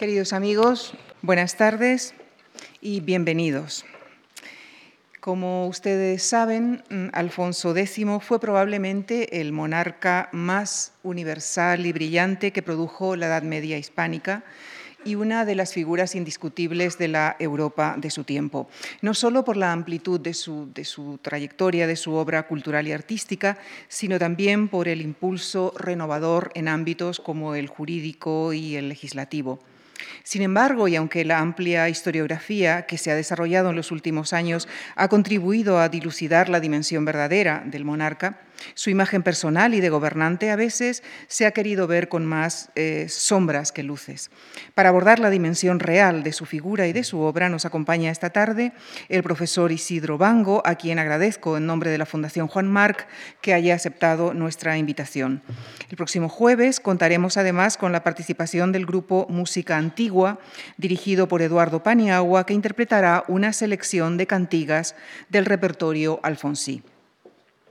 Queridos amigos, buenas tardes y bienvenidos. Como ustedes saben, mm, Alfonso X fue probablemente el monarca más universal y brillante que produjo la Edad Media hispánica y una de las figuras indiscutibles de la Europa de su tiempo, no solo por la amplitud de su, de su, trayectoria, de su obra cultural y artística, sino también por el impulso renovador en ámbitos como el jurídico y el legislativo. Sin embargo, y aunque la amplia historiografía que se ha desarrollado en los últimos años ha contribuido a dilucidar la dimensión verdadera del monarca, su imagen personal y de gobernante a veces se ha querido ver con más eh, sombras que luces. Para abordar la dimensión real de su figura y de su obra nos acompaña esta tarde el profesor Isidro Bango, a quien agradezco en nombre de la Fundación Juan Marc que haya aceptado nuestra invitación. El próximo jueves contaremos además con la participación del grupo Música Antigua, dirigido por Eduardo Paniagua, que interpretará una selección de cantigas del repertorio alfonsí.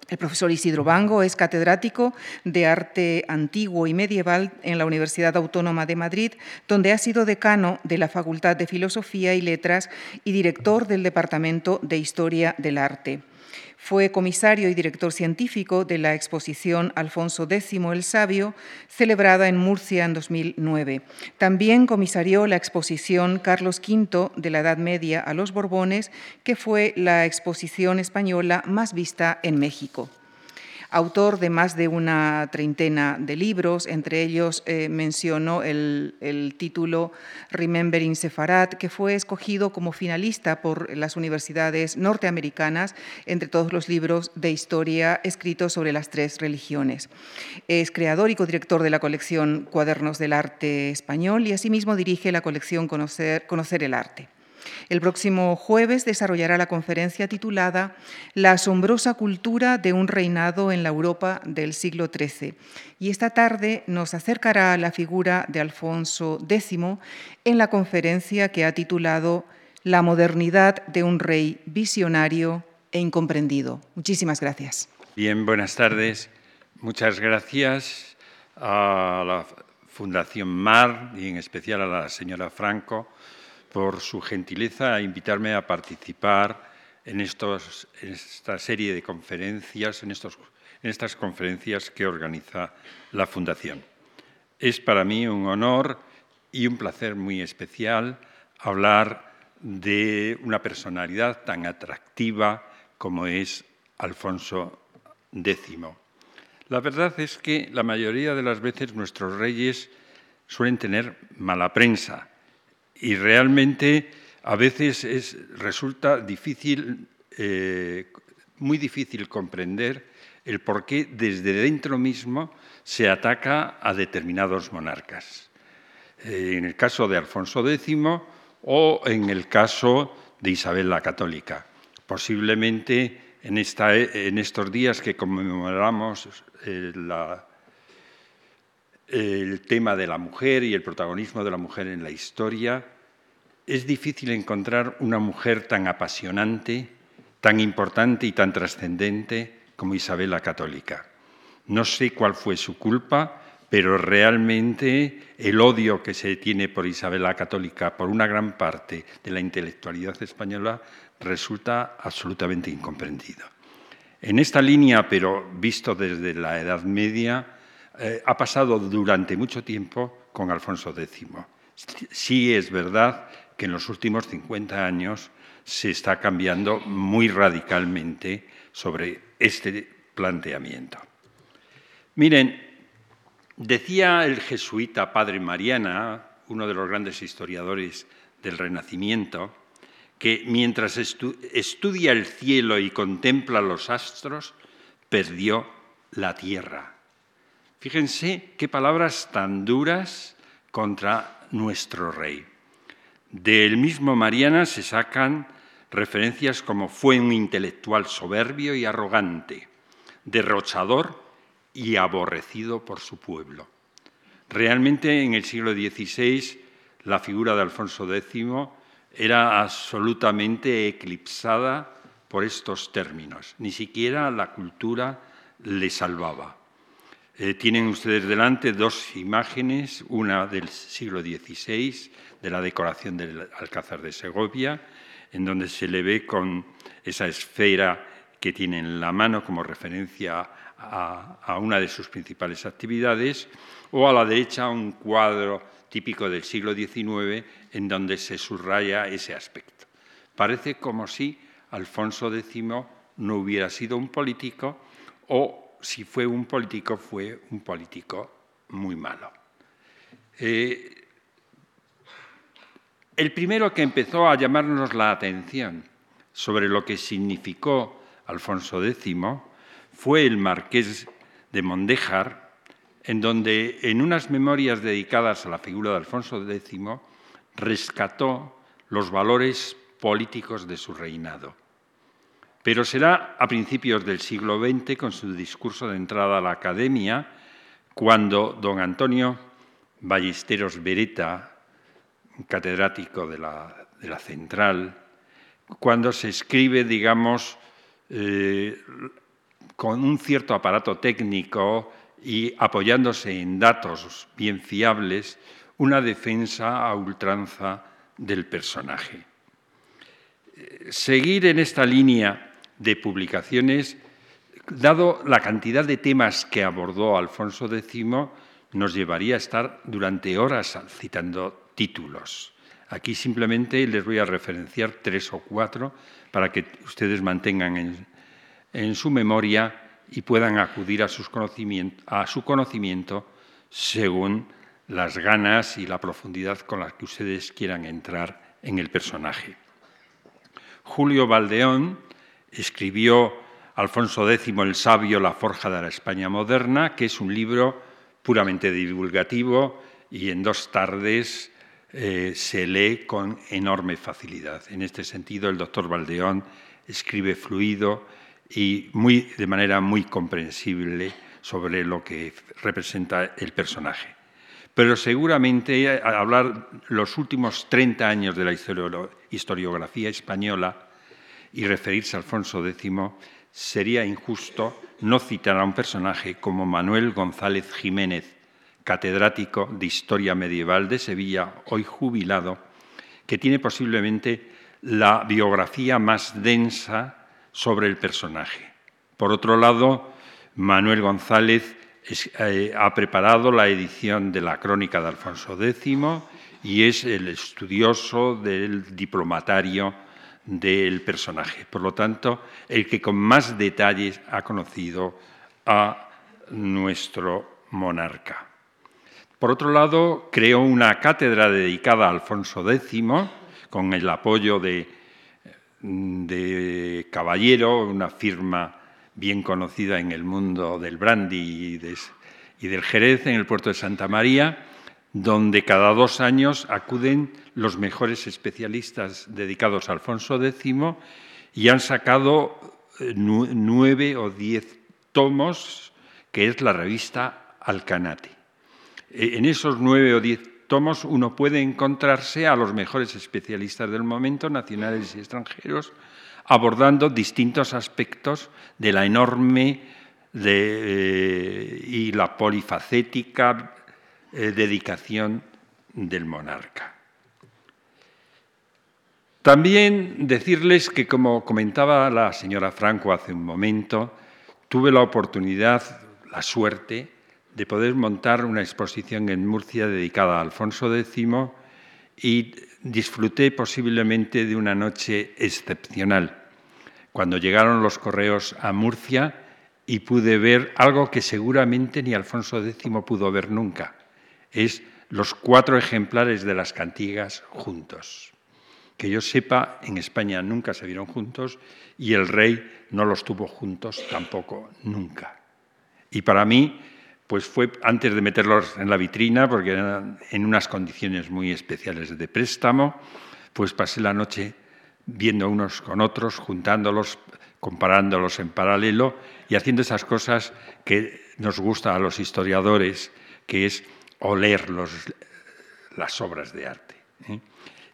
El profesor Isidro Bango es catedrático de arte antiguo y medieval en la Universidad Autónoma de Madrid, donde ha sido decano de la Facultad de Filosofía y Letras y director del Departamento de Historia del Arte. Fue comisario y director científico de la exposición Alfonso X el Sabio, celebrada en Murcia en 2009. También comisarió la exposición Carlos V de la Edad Media a los Borbones, que fue la exposición española más vista en México autor de más de una treintena de libros, entre ellos eh, mencionó el, título Remembering Sefarad, que fue escogido como finalista por las universidades norteamericanas entre todos los libros de historia escritos sobre las tres religiones. Es creador y codirector de la colección Cuadernos del Arte Español y asimismo dirige la colección Conocer el Arte. El próximo jueves desarrollará la conferencia titulada La asombrosa cultura de un reinado en la Europa del siglo XIII. Y esta tarde nos acercará a la figura de Alfonso X en la conferencia que ha titulado La modernidad de un rey visionario e incomprendido. Muchísimas gracias. Bien, buenas tardes. Muchas gracias a la Fundación MAR y en especial a la señora Franco por su gentileza a invitarme a participar en, esta serie de conferencias, en, estos, en estas conferencias que organiza la Fundación. Es para mí un honor y un placer muy especial hablar de una personalidad tan atractiva como es Alfonso X. La verdad es que la mayoría de las veces nuestros reyes suelen tener mala prensa y realmente a veces resulta difícil, eh, muy difícil comprender el por qué desde dentro mismo se ataca a determinados monarcas. Eh, en el caso de Alfonso X o en el caso de Isabel la Católica. Posiblemente en, estos días que conmemoramos eh, el tema de la mujer y el protagonismo de la mujer en la historia, es difícil encontrar una mujer tan apasionante, tan importante y tan trascendente como Isabel la Católica. No sé cuál fue su culpa, pero realmente el odio que se tiene por Isabel la Católica por una gran parte de la intelectualidad española resulta absolutamente incomprendido. En esta línea, pero visto desde la Edad Media, eh, ha pasado durante mucho tiempo con Alfonso X. Sí es verdad que en los últimos 50 años se está cambiando muy radicalmente sobre este planteamiento. Miren, decía el jesuita Padre Mariana, uno de los grandes historiadores del Renacimiento, que mientras estudia el cielo y contempla los astros, perdió la tierra. Fíjense qué palabras tan duras contra nuestro rey. Del mismo Mariana se sacan referencias como fue un intelectual soberbio y arrogante, derrochador y aborrecido por su pueblo. Realmente en el siglo XVI la figura de Alfonso X era absolutamente eclipsada por estos términos. Ni siquiera la cultura le salvaba. Eh, tienen ustedes delante dos imágenes, una del siglo XVI, de la decoración del Alcázar de Segovia, en donde se le ve con esa esfera que tiene en la mano como referencia a, una de sus principales actividades, o a la derecha un cuadro típico del siglo XIX en donde se subraya ese aspecto. Parece como si Alfonso X no hubiera sido un político o si fue un político, fue un político muy malo. Eh, el primero que empezó a llamarnos la atención sobre lo que significó Alfonso X fue el marqués de Mondéjar, en donde en unas memorias dedicadas a la figura de Alfonso X rescató los valores políticos de su reinado. Pero será a principios del siglo XX, con su discurso de entrada a la academia, cuando don Antonio Ballesteros Beretta, catedrático de la, Central, cuando se escribe, digamos, eh, con un cierto aparato técnico y apoyándose en datos bien fiables, una defensa a ultranza del personaje. Seguir en esta línea de publicaciones, dado la cantidad de temas que abordó Alfonso X, nos llevaría a estar durante horas citando títulos. Aquí simplemente les voy a referenciar tres o cuatro para que ustedes mantengan en, su memoria y puedan acudir a, a su conocimiento según las ganas y la profundidad con las que ustedes quieran entrar en el personaje. Julio Valdeón escribió Alfonso X el Sabio, La Forja de la España Moderna, que es un libro puramente divulgativo y en dos tardes eh, se lee con enorme facilidad. En este sentido, el doctor Valdeón escribe fluido y muy, de manera muy comprensible sobre lo que representa el personaje. Pero seguramente al hablar los últimos 30 años de la historiografía española, y referirse a Alfonso X, sería injusto no citar a un personaje como Manuel González Jiménez, catedrático de Historia Medieval de Sevilla, hoy jubilado, que tiene posiblemente la biografía más densa sobre el personaje. Por otro lado, Manuel González eh, ha preparado la edición de la Crónica de Alfonso X y es el estudioso del diplomatario del personaje. Por lo tanto, el que con más detalles ha conocido a nuestro monarca. Por otro lado, creó una cátedra dedicada a Alfonso X, con el apoyo de, Caballero, una firma bien conocida en el mundo del brandy y del Jerez, en el puerto de Santa María, donde cada dos años acuden los mejores especialistas dedicados a Alfonso X y han sacado eh, nueve o diez tomos, que es la revista Alcanate. En esos nueve o diez tomos uno puede encontrarse a los mejores especialistas del momento, nacionales y extranjeros, abordando distintos aspectos de la enorme eh, y la polifacética eh, dedicación del monarca. También decirles que, como comentaba la señora Franco hace un momento, tuve la oportunidad, la suerte, de poder montar una exposición en Murcia dedicada a Alfonso X y disfruté posiblemente de una noche excepcional. Cuando llegaron los correos a Murcia y pude ver algo que seguramente ni Alfonso X pudo ver nunca, es los cuatro ejemplares de las cantigas juntos. Que yo sepa, en España nunca se vieron juntos y el rey no los tuvo juntos tampoco nunca. Y para mí, pues fue antes de meterlos en la vitrina, porque eran en unas condiciones muy especiales de préstamo, pues pasé la noche viendo unos con otros, juntándolos, comparándolos en paralelo y haciendo esas cosas que nos gusta a los historiadores, que es oler las obras de arte. ¿eh?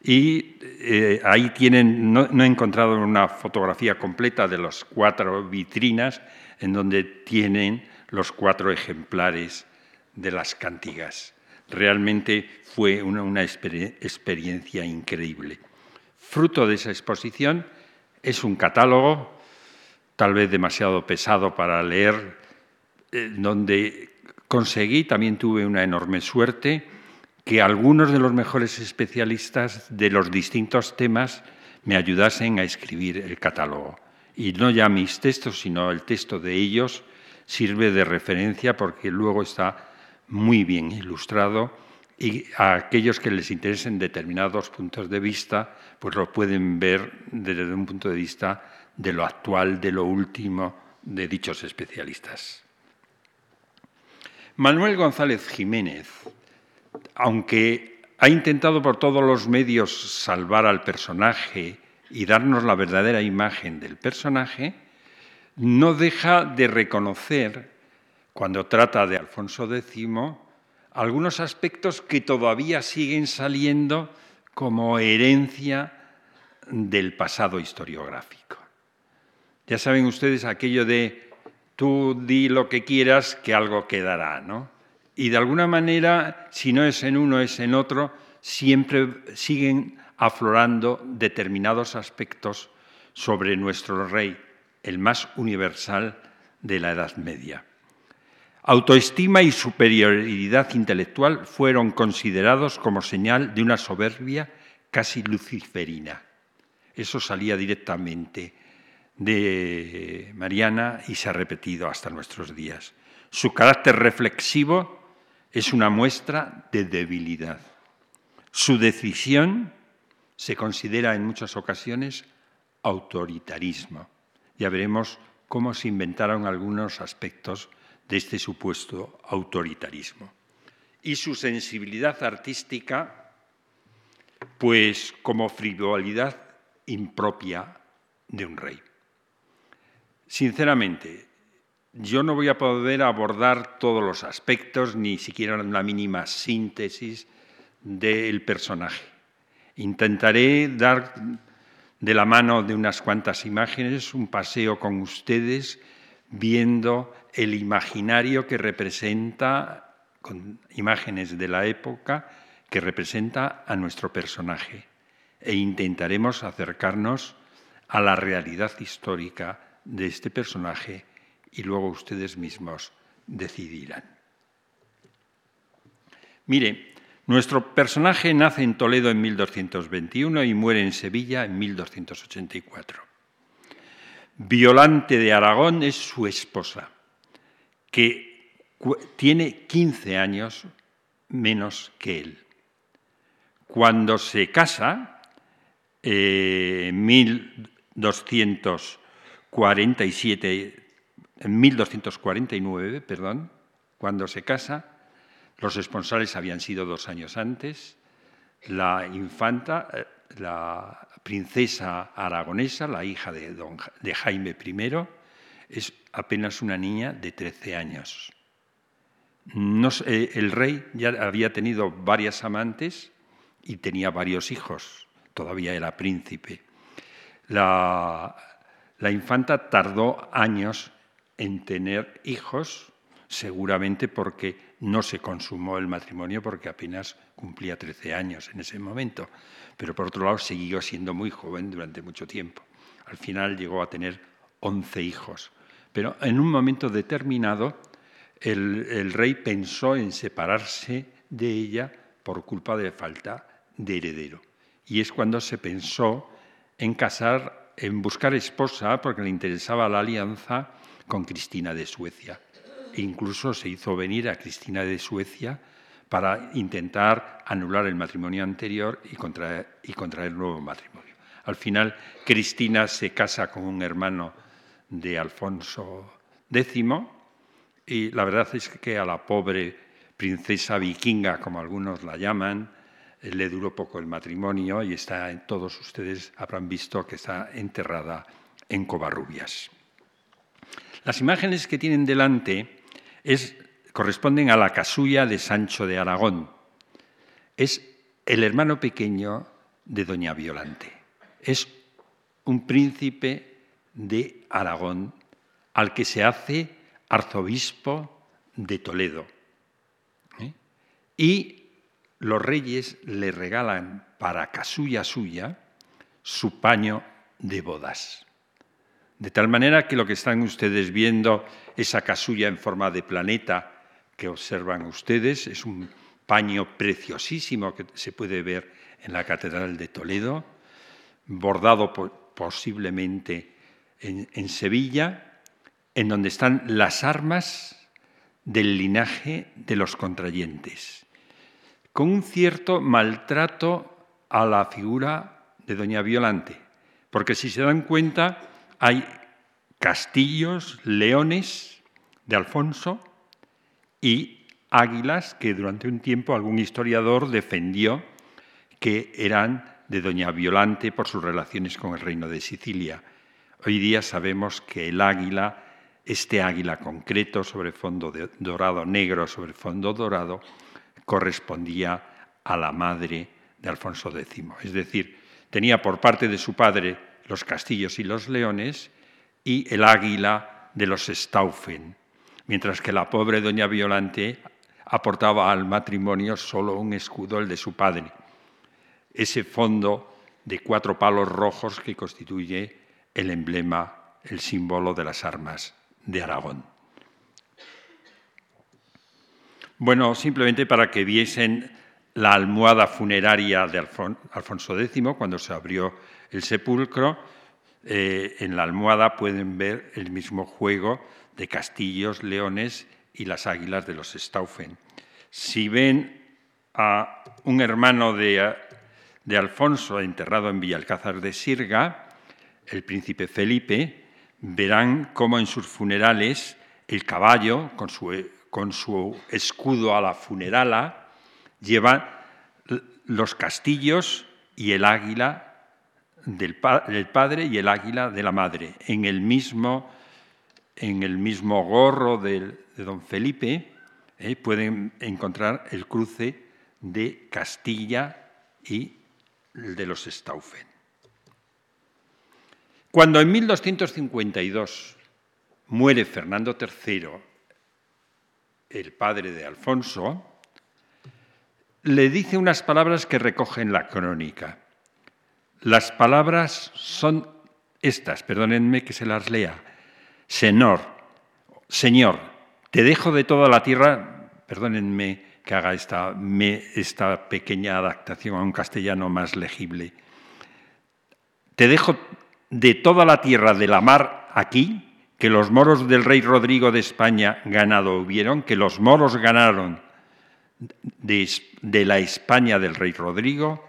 Y eh, ahí tienen, no, he encontrado una fotografía completa de las cuatro vitrinas en donde tienen los cuatro ejemplares de las cantigas. Realmente fue una, experiencia increíble. Fruto de esa exposición es un catálogo, tal vez demasiado pesado para leer, eh, donde conseguí, también tuve una enorme suerte, que algunos de los mejores especialistas de los distintos temas me ayudasen a escribir el catálogo. Y no ya mis textos, sino el texto de ellos sirve de referencia porque luego está muy bien ilustrado y a aquellos que les interesen determinados puntos de vista, pues lo pueden ver desde un punto de vista de lo actual, de lo último de dichos especialistas. Manuel González Jiménez, aunque ha intentado por todos los medios salvar al personaje y darnos la verdadera imagen del personaje, no deja de reconocer, cuando trata de Alfonso X, algunos aspectos que todavía siguen saliendo como herencia del pasado historiográfico. Ya saben ustedes aquello de tú di lo que quieras que algo quedará, ¿no? Y de alguna manera, si no es en uno, es en otro, siempre siguen aflorando determinados aspectos sobre nuestro rey, el más universal de la Edad Media. Autoestima y superioridad intelectual fueron considerados como señal de una soberbia casi luciferina. Eso salía directamente de Mariana y se ha repetido hasta nuestros días. Su carácter reflexivo es una muestra de debilidad. Su decisión se considera en muchas ocasiones autoritarismo. Ya veremos cómo se inventaron algunos aspectos de este supuesto autoritarismo. Y su sensibilidad artística, pues como frivolidad impropia de un rey. Sinceramente, yo no voy a poder abordar todos los aspectos, ni siquiera la mínima síntesis del personaje. Intentaré dar de la mano de unas cuantas imágenes un paseo con ustedes viendo el imaginario que representa, con imágenes de la época, que representa a nuestro personaje. E intentaremos acercarnos a la realidad histórica de este personaje y luego ustedes mismos decidirán. Mire, nuestro personaje nace en Toledo en 1221 y muere en Sevilla en 1284. Violante de Aragón es su esposa, que tiene 15 años menos que él. Cuando se casa, en eh, 47, en 1249, perdón, cuando se casa, los responsables habían sido dos años antes, la infanta, eh, la princesa aragonesa, la hija de, don, de Jaime I, es apenas una niña de 13 años. No, eh, el rey ya había tenido varias amantes y tenía varios hijos, todavía era príncipe. La, la infanta tardó años en tener hijos, seguramente porque no se consumó el matrimonio, porque apenas cumplía 13 años en ese momento. Pero por otro lado, siguió siendo muy joven durante mucho tiempo. Al final llegó a tener 11 hijos. Pero en un momento determinado, el, el rey pensó en separarse de ella por culpa de falta de heredero. Y es cuando se pensó en casar en buscar esposa porque le interesaba la alianza con Cristina de Suecia. E incluso se hizo venir a Cristina de Suecia para intentar anular el matrimonio anterior y contraer, y contraer nuevo matrimonio. Al final, Cristina se casa con un hermano de Alfonso X y la verdad es que a la pobre princesa vikinga, como algunos la llaman, le duró poco el matrimonio y está, todos ustedes habrán visto que está enterrada en Covarrubias. Las imágenes que tienen delante corresponden a la casulla de Sancho de Aragón. Es el hermano pequeño de Doña Violante. Es un príncipe de Aragón al que se hace arzobispo de Toledo. ¿eh? Y los reyes le regalan para casulla suya su paño de bodas. De tal manera que lo que están ustedes viendo, esa casulla en forma de planeta que observan ustedes, es un paño preciosísimo que se puede ver en la Catedral de Toledo, bordado posiblemente en, Sevilla, en donde están las armas del linaje de los contrayentes, con un cierto maltrato a la figura de Doña Violante, porque si se dan cuenta hay castillos, leones de Alfonso y águilas que durante un tiempo algún historiador defendió que eran de Doña Violante por sus relaciones con el reino de Sicilia. Hoy día sabemos que el águila, este águila concreto sobre fondo dorado, negro sobre fondo dorado, correspondía a la madre de Alfonso X. Es decir, tenía por parte de su padre los castillos y los leones y el águila de los Staufen, mientras que la pobre doña Violante aportaba al matrimonio solo un escudo, el de su padre, ese fondo de cuatro palos rojos que constituye el emblema, el símbolo de las armas de Aragón. Bueno, simplemente para que viesen la almohada funeraria de Alfonso X, cuando se abrió el sepulcro, eh, en la almohada pueden ver el mismo juego de castillos, leones y las águilas de los Staufen. Si ven a un hermano de, de Alfonso enterrado en Villalcázar de Sirga, el príncipe Felipe, verán cómo en sus funerales el caballo, con su, con su escudo a la funerala, lleva los castillos y el águila del, padre y el águila de la madre, en el mismo, en el mismo gorro de, don Felipe, eh, pueden encontrar el cruce de Castilla y de los Staufen. Cuando en 1252 muere Fernando III, el padre de Alfonso, le dice unas palabras que recogen la crónica. Las palabras son estas, perdónenme que se las lea. Señor, Señor, te dejo de toda la tierra, perdónenme que haga esta, esta pequeña adaptación a un castellano más legible. Te dejo de toda la tierra de la mar aquí, que los moros del rey Rodrigo de España ganado hubieron, que los moros ganaron de, de la España del rey Rodrigo,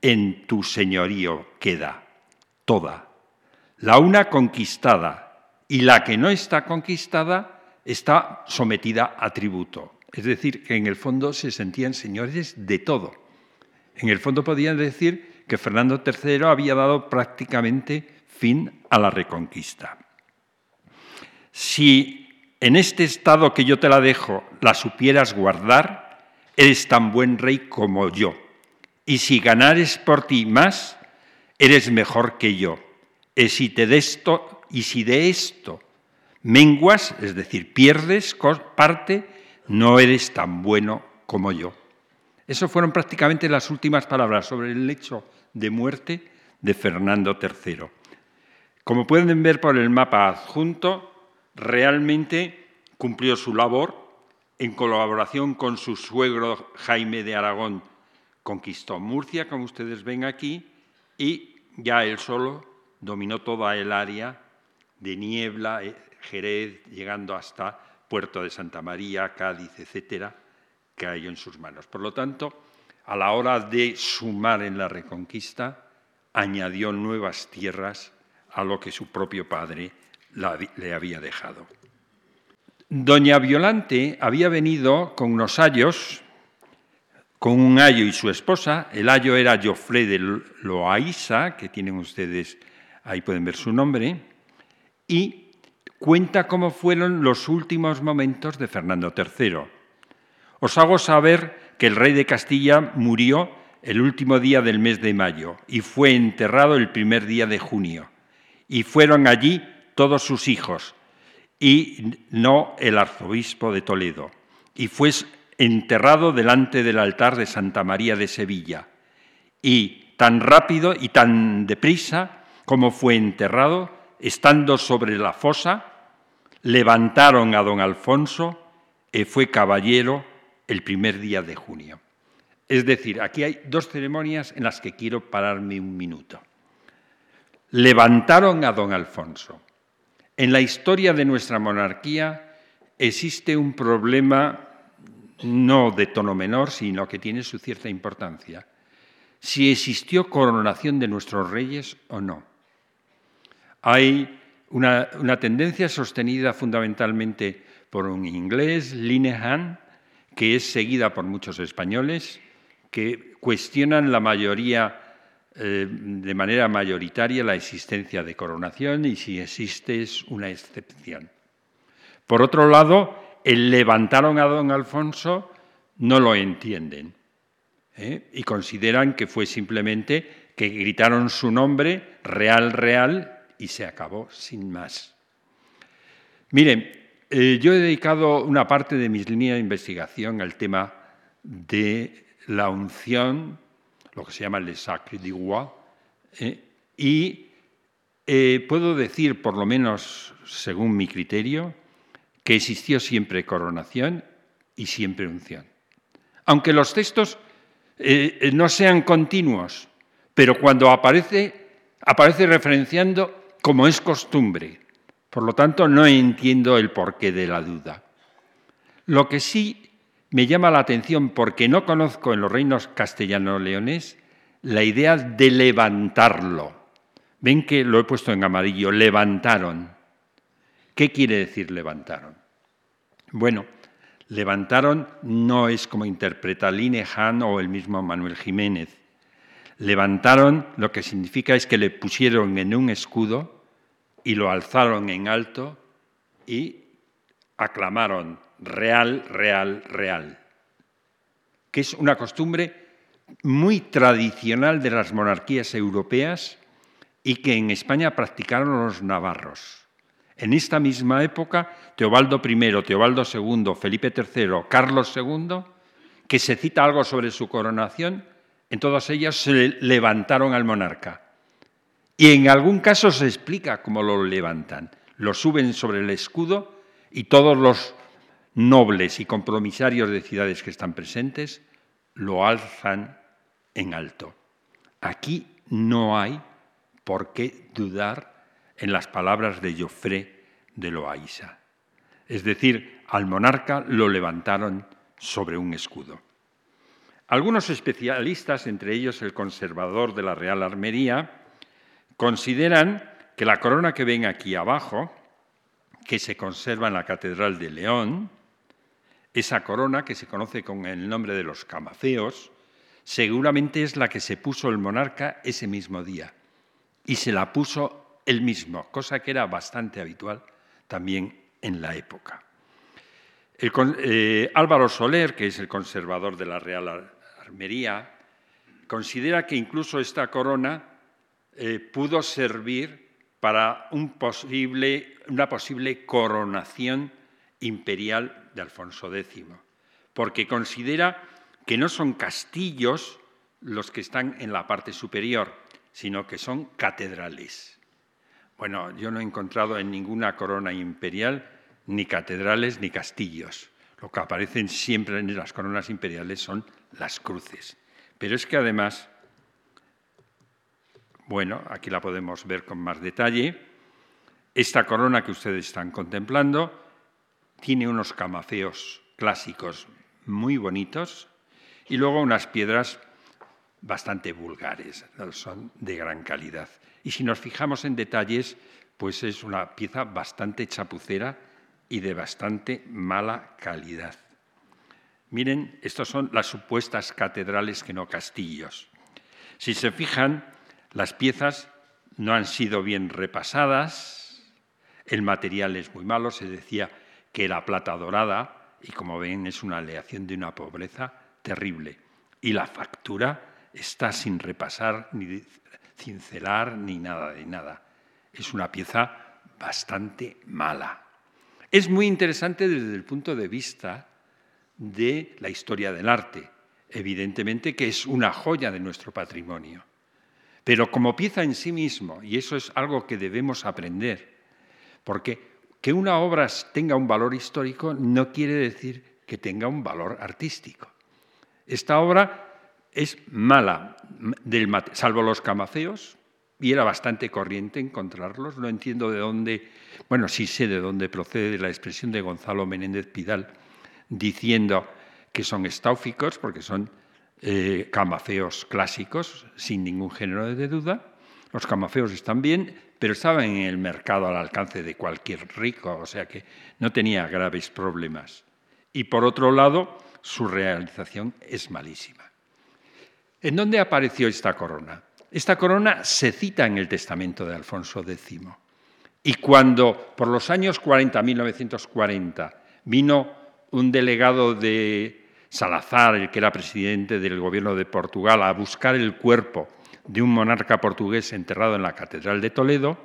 en tu señorío queda toda. La una conquistada y la que no está conquistada está sometida a tributo. Es decir, que en el fondo se sentían señores de todo. En el fondo podían decir que Fernando III había dado prácticamente fin a la reconquista. Si en este estado que yo te la dejo la supieras guardar, eres tan buen rey como yo y si ganares por ti más, eres mejor que yo. Y si, te de esto, y si de esto menguas, es decir, pierdes parte, no eres tan bueno como yo. Esas fueron prácticamente las últimas palabras sobre el hecho de muerte de Fernando III. Como pueden ver por el mapa adjunto, realmente cumplió su labor en colaboración con su suegro Jaime de Aragón conquistó Murcia, como ustedes ven aquí, y ya él solo dominó toda el área de Niebla, eh, Jerez, llegando hasta Puerto de Santa María, Cádiz, etcétera, que hay en sus manos. Por lo tanto, a la hora de sumar en la reconquista, añadió nuevas tierras a lo que su propio padre le había dejado. Doña Violante había venido con unos ayos con un ayo y su esposa. El ayo era Joffre de Loaiza, que tienen ustedes, ahí pueden ver su nombre, y cuenta cómo fueron los últimos momentos de Fernando III. Os hago saber que el rey de Castilla murió el último día del mes de mayo y fue enterrado el primer día de junio. Y fueron allí todos sus hijos, y no el arzobispo de Toledo. Y fue enterrado delante del altar de Santa María de Sevilla. Y tan rápido y tan deprisa como fue enterrado, estando sobre la fosa, levantaron a don Alfonso y fue caballero el primer día de junio. Es decir, aquí hay dos ceremonias en las que quiero pararme un minuto. Levantaron a don Alfonso. En la historia de nuestra monarquía existe un problema no de tono menor, sino que tiene su cierta importancia. Si existió coronación de nuestros reyes o no. Hay una, tendencia sostenida fundamentalmente por un inglés, Linehan, que es seguida por muchos españoles, que cuestionan la mayoría, eh, de manera mayoritaria, la existencia de coronación y si existe es una excepción. Por otro lado, el levantaron a don Alfonso no lo entienden ¿eh? y consideran que fue simplemente que gritaron su nombre, real, real, y se acabó sin más. Miren, eh, yo he dedicado una parte de mis líneas de investigación al tema de la unción, lo que se llama le sacre du ¿eh? y puedo decir, por lo menos según mi criterio, que existió siempre coronación y siempre unción. Aunque los textos eh, eh, no sean continuos, pero cuando aparece, aparece referenciando como es costumbre. Por lo tanto, no entiendo el porqué de la duda. Lo que sí me llama la atención, porque no conozco en los reinos castellano-leones la idea de levantarlo. Ven que lo he puesto en amarillo, levantaron. ¿Qué quiere decir levantaron? Bueno, levantaron no es como interpreta Linehan o el mismo Manuel Jiménez. Levantaron lo que significa es que le pusieron en un escudo y lo alzaron en alto y aclamaron real, real, real, que es una costumbre muy tradicional de las monarquías europeas y que en España practicaron los navarros. En esta misma época, Teobaldo I, Teobaldo II, Felipe III, Carlos II, que se cita algo sobre su coronación, en todas ellas se levantaron al monarca. Y en algún caso se explica cómo lo levantan. Lo suben sobre el escudo y todos los nobles y compromisarios de ciudades que están presentes lo alzan en alto. Aquí no hay por qué dudar en las palabras de Joffre de Loaiza. Es decir, al monarca lo levantaron sobre un escudo. Algunos especialistas, entre ellos el conservador de la Real Armería, consideran que la corona que ven aquí abajo, que se conserva en la Catedral de León, esa corona que se conoce con el nombre de los camafeos, seguramente es la que se puso el monarca ese mismo día. Y se la puso el mismo, cosa que era bastante habitual también en la época. Eh, Álvaro Soler, que es el conservador de la Real Armería, considera que incluso esta corona eh, pudo servir para una posible coronación imperial de Alfonso X, porque considera que no son castillos los que están en la parte superior, sino que son catedrales. Bueno, yo no he encontrado en ninguna corona imperial ni catedrales ni castillos. Lo que aparecen siempre en las coronas imperiales son las cruces. Pero es que además, bueno, aquí la podemos ver con más detalle, esta corona que ustedes están contemplando tiene unos camafeos clásicos muy bonitos y luego unas piedras bastante vulgares, son de gran calidad. Y si nos fijamos en detalles, pues es una pieza bastante chapucera y de bastante mala calidad. Miren, estas son las supuestas catedrales que no castillos. Si se fijan, las piezas no han sido bien repasadas, el material es muy malo, se decía que era plata dorada y como ven es una aleación de una pobreza terrible. Y la factura está sin repasar ni cincelar ni nada de nada. Es una pieza bastante mala. es muy interesante desde el punto de vista de la historia del arte, evidentemente que es una joya de nuestro patrimonio. Pero como pieza en sí mismo, y eso es algo que debemos aprender, porque que una obra tenga un valor histórico no quiere decir que tenga un valor artístico. Esta obra es mala, salvo los camaceos, y era bastante corriente encontrarlos. No entiendo de dónde, bueno, sí sé de dónde procede la expresión de Gonzalo Menéndez Pidal diciendo que son estáuficos, porque son eh, camafeos clásicos, sin ningún género de duda. Los camafeos están bien, pero estaban en el mercado al alcance de cualquier rico, o sea que no tenía graves problemas. Y por otro lado, su realización es malísima. ¿En dónde apareció esta corona? Esta corona se cita en el testamento de Alfonso X. Y cuando por los años 40, 1940, vino un delegado de Salazar, el que era presidente del gobierno de Portugal, a buscar el cuerpo de un monarca portugués enterrado en la Catedral de Toledo,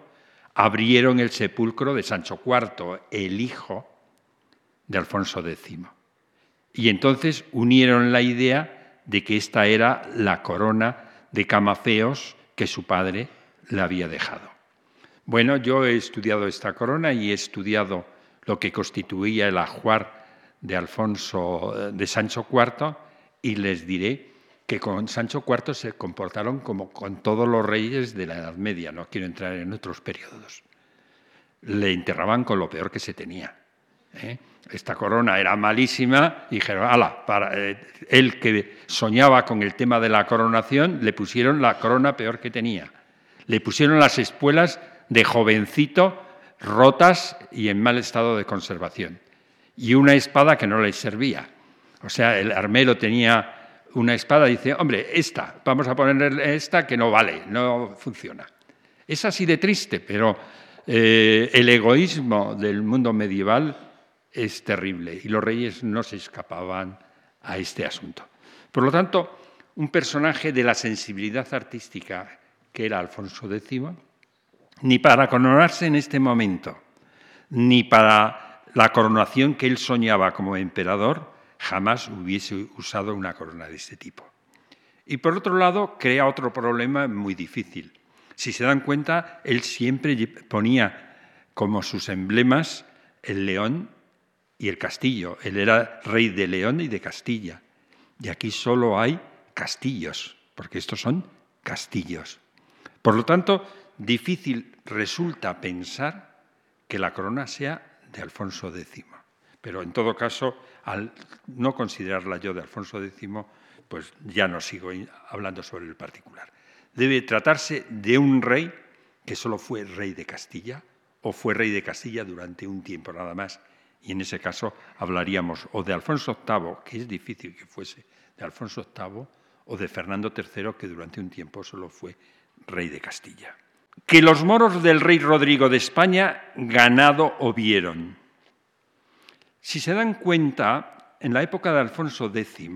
abrieron el sepulcro de Sancho IV, el hijo de Alfonso X. Y entonces unieron la idea de que esta era la corona de camafeos que su padre le había dejado. Bueno, yo he estudiado esta corona y he estudiado lo que constituía el ajuar de Alfonso de Sancho IV y les diré que con Sancho IV se comportaron como con todos los reyes de la Edad Media, no quiero entrar en otros periodos. Le enterraban con lo peor que se tenía. ¿eh? Esta corona era malísima y dijeron, ala, para eh, él que soñaba con el tema de la coronación, le pusieron la corona peor que tenía. Le pusieron las espuelas de jovencito rotas y en mal estado de conservación. Y una espada que no le servía. O sea, el armero tenía una espada dice, hombre, esta, vamos a ponerle esta que no vale, no funciona. Es así de triste, pero eh, el egoísmo del mundo medieval es terrible y los reyes no se escapaban a este asunto. Por lo tanto, un personaje de la sensibilidad artística que era Alfonso X, ni para coronarse en este momento, ni para la coronación que él soñaba como emperador, jamás hubiese usado una corona de este tipo. Y por otro lado, crea otro problema muy difícil. Si se dan cuenta, él siempre ponía como sus emblemas el león y el castillo. Él era rey de León y de Castilla. Y aquí solo hay castillos, porque estos son castillos. Por lo tanto, difícil resulta pensar que la corona sea de Alfonso X. Pero en todo caso, al no considerarla yo de Alfonso X, pues ya no sigo hablando sobre el particular. Debe tratarse de un rey que solo fue rey de Castilla o fue rey de Castilla durante un tiempo nada más y en ese caso hablaríamos o de Alfonso VIII, que es difícil que fuese de Alfonso VIII, o de Fernando III, que durante un tiempo solo fue rey de Castilla. Que los moros del rey Rodrigo de España ganado o vieron. Si se dan cuenta, en la época de Alfonso X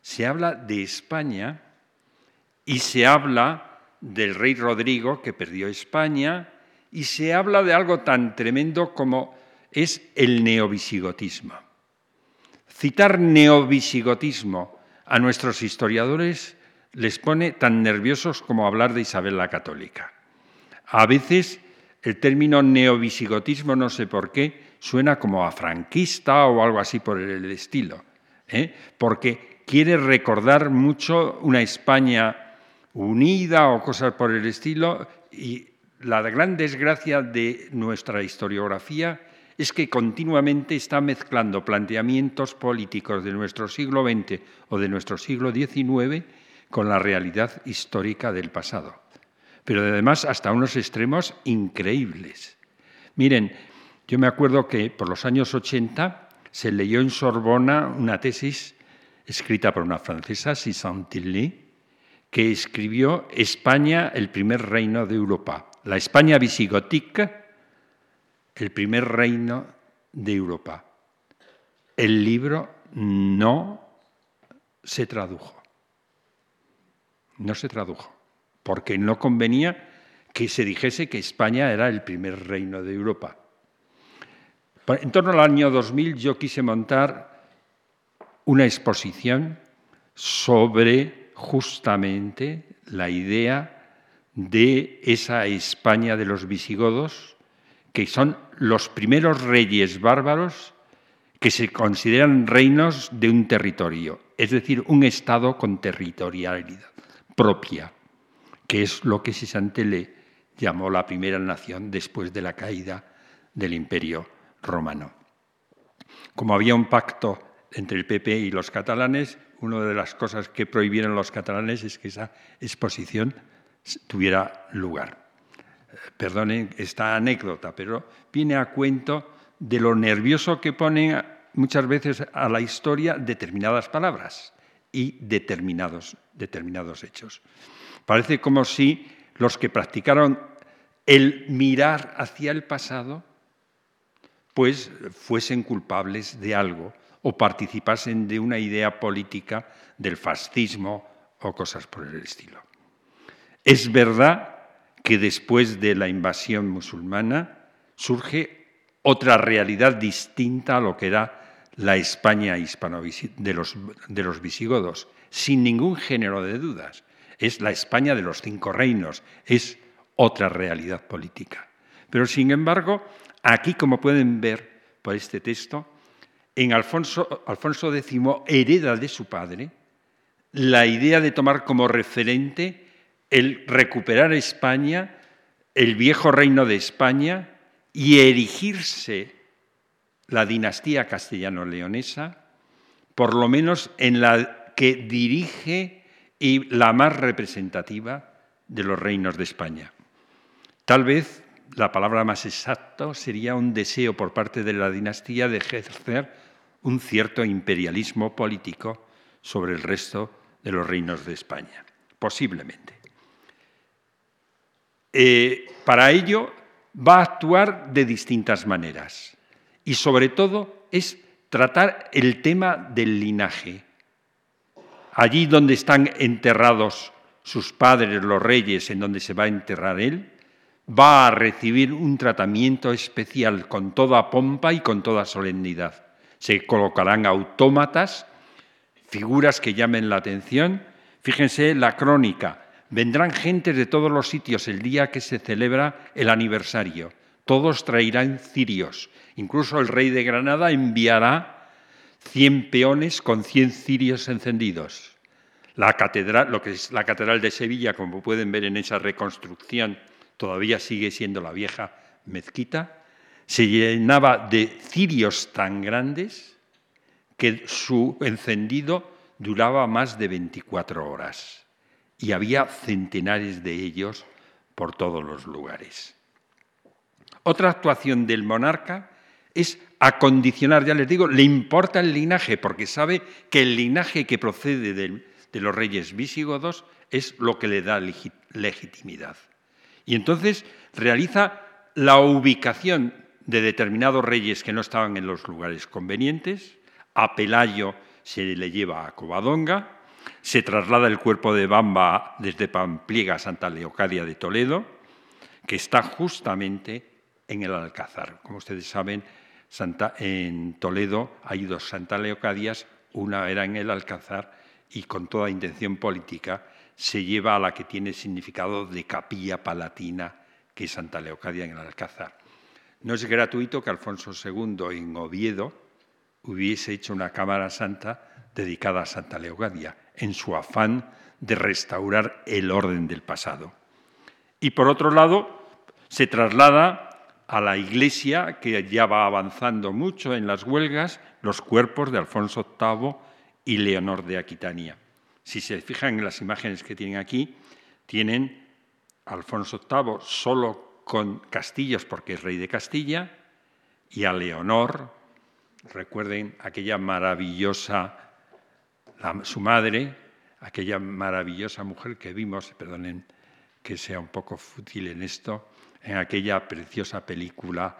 se habla de España y se habla del rey Rodrigo que perdió España y se habla de algo tan tremendo como es el neovisigotismo. Citar neovisigotismo a nuestros historiadores les pone tan nerviosos como hablar de Isabel la Católica. A veces el término neovisigotismo, no sé por qué, suena como a franquista o algo así por el estilo, ¿eh? porque quiere recordar mucho una España unida o cosas por el estilo, y la gran desgracia de nuestra historiografía es que continuamente está mezclando planteamientos políticos de nuestro siglo XX o de nuestro siglo XIX con la realidad histórica del pasado. Pero además hasta unos extremos increíbles. Miren, yo me acuerdo que por los años 80 se leyó en Sorbona una tesis escrita por una francesa, Tilly, que escribió España, el primer reino de Europa. La España visigótica el primer reino de Europa. El libro no se tradujo. No se tradujo, porque no convenía que se dijese que España era el primer reino de Europa. En torno al año 2000 yo quise montar una exposición sobre justamente la idea de esa España de los visigodos, que son los primeros reyes bárbaros que se consideran reinos de un territorio, es decir, un Estado con territorialidad propia, que es lo que Sisantele llamó la primera nación después de la caída del Imperio romano. Como había un pacto entre el PP y los catalanes, una de las cosas que prohibieron los catalanes es que esa exposición tuviera lugar. Perdonen esta anécdota, pero viene a cuento de lo nervioso que ponen muchas veces a la historia determinadas palabras y determinados, determinados hechos. Parece como si los que practicaron el mirar hacia el pasado, pues fuesen culpables de algo o participasen de una idea política del fascismo o cosas por el estilo. Es verdad que después de la invasión musulmana surge otra realidad distinta a lo que era la España de los, de los visigodos, sin ningún género de dudas. Es la España de los cinco reinos, es otra realidad política. Pero sin embargo, aquí, como pueden ver por este texto, en Alfonso, Alfonso X hereda de su padre la idea de tomar como referente el recuperar España, el viejo reino de España, y erigirse la dinastía castellano-leonesa, por lo menos en la que dirige y la más representativa de los reinos de España. Tal vez la palabra más exacta sería un deseo por parte de la dinastía de ejercer un cierto imperialismo político sobre el resto de los reinos de España, posiblemente. Eh, para ello va a actuar de distintas maneras y sobre todo es tratar el tema del linaje. Allí donde están enterrados sus padres, los reyes, en donde se va a enterrar él, va a recibir un tratamiento especial con toda pompa y con toda solemnidad. Se colocarán autómatas, figuras que llamen la atención. Fíjense la crónica. Vendrán gentes de todos los sitios el día que se celebra el aniversario. Todos traerán cirios. Incluso el rey de Granada enviará 100 peones con 100 cirios encendidos. La catedral, lo que es la catedral de Sevilla, como pueden ver en esa reconstrucción todavía sigue siendo la vieja mezquita, se llenaba de cirios tan grandes que su encendido duraba más de 24 horas y había centenares de ellos por todos los lugares. Otra actuación del monarca es acondicionar, ya les digo, le importa el linaje porque sabe que el linaje que procede de, los reyes visigodos es lo que le da legitimidad. Y entonces realiza la ubicación de determinados reyes que no estaban en los lugares convenientes. A Pelayo se le lleva a Covadonga, se traslada el cuerpo de Bamba desde Pampliega a Santa Leocadia de Toledo, que está justamente en el Alcázar. Como ustedes saben, en Toledo hay dos Santa Leocadias, una era en el Alcázar y con toda intención política se lleva a la que tiene significado de capilla palatina, que es Santa Leocadia en el Alcázar. No es gratuito que Alfonso II en Oviedo hubiese hecho una cámara santa dedicada a Santa Leocadia, en su afán de restaurar el orden del pasado. Y por otro lado, se traslada a la iglesia, que ya va avanzando mucho en las huelgas, los cuerpos de Alfonso VIII y Leonor de Aquitania. Si se fijan en las imágenes que tienen aquí, tienen a Alfonso VIII solo con castillos porque es rey de Castilla y a Leonor, recuerden aquella maravillosa, su madre, aquella maravillosa mujer que vimos, perdonen que sea un poco fútil en esto, en aquella preciosa película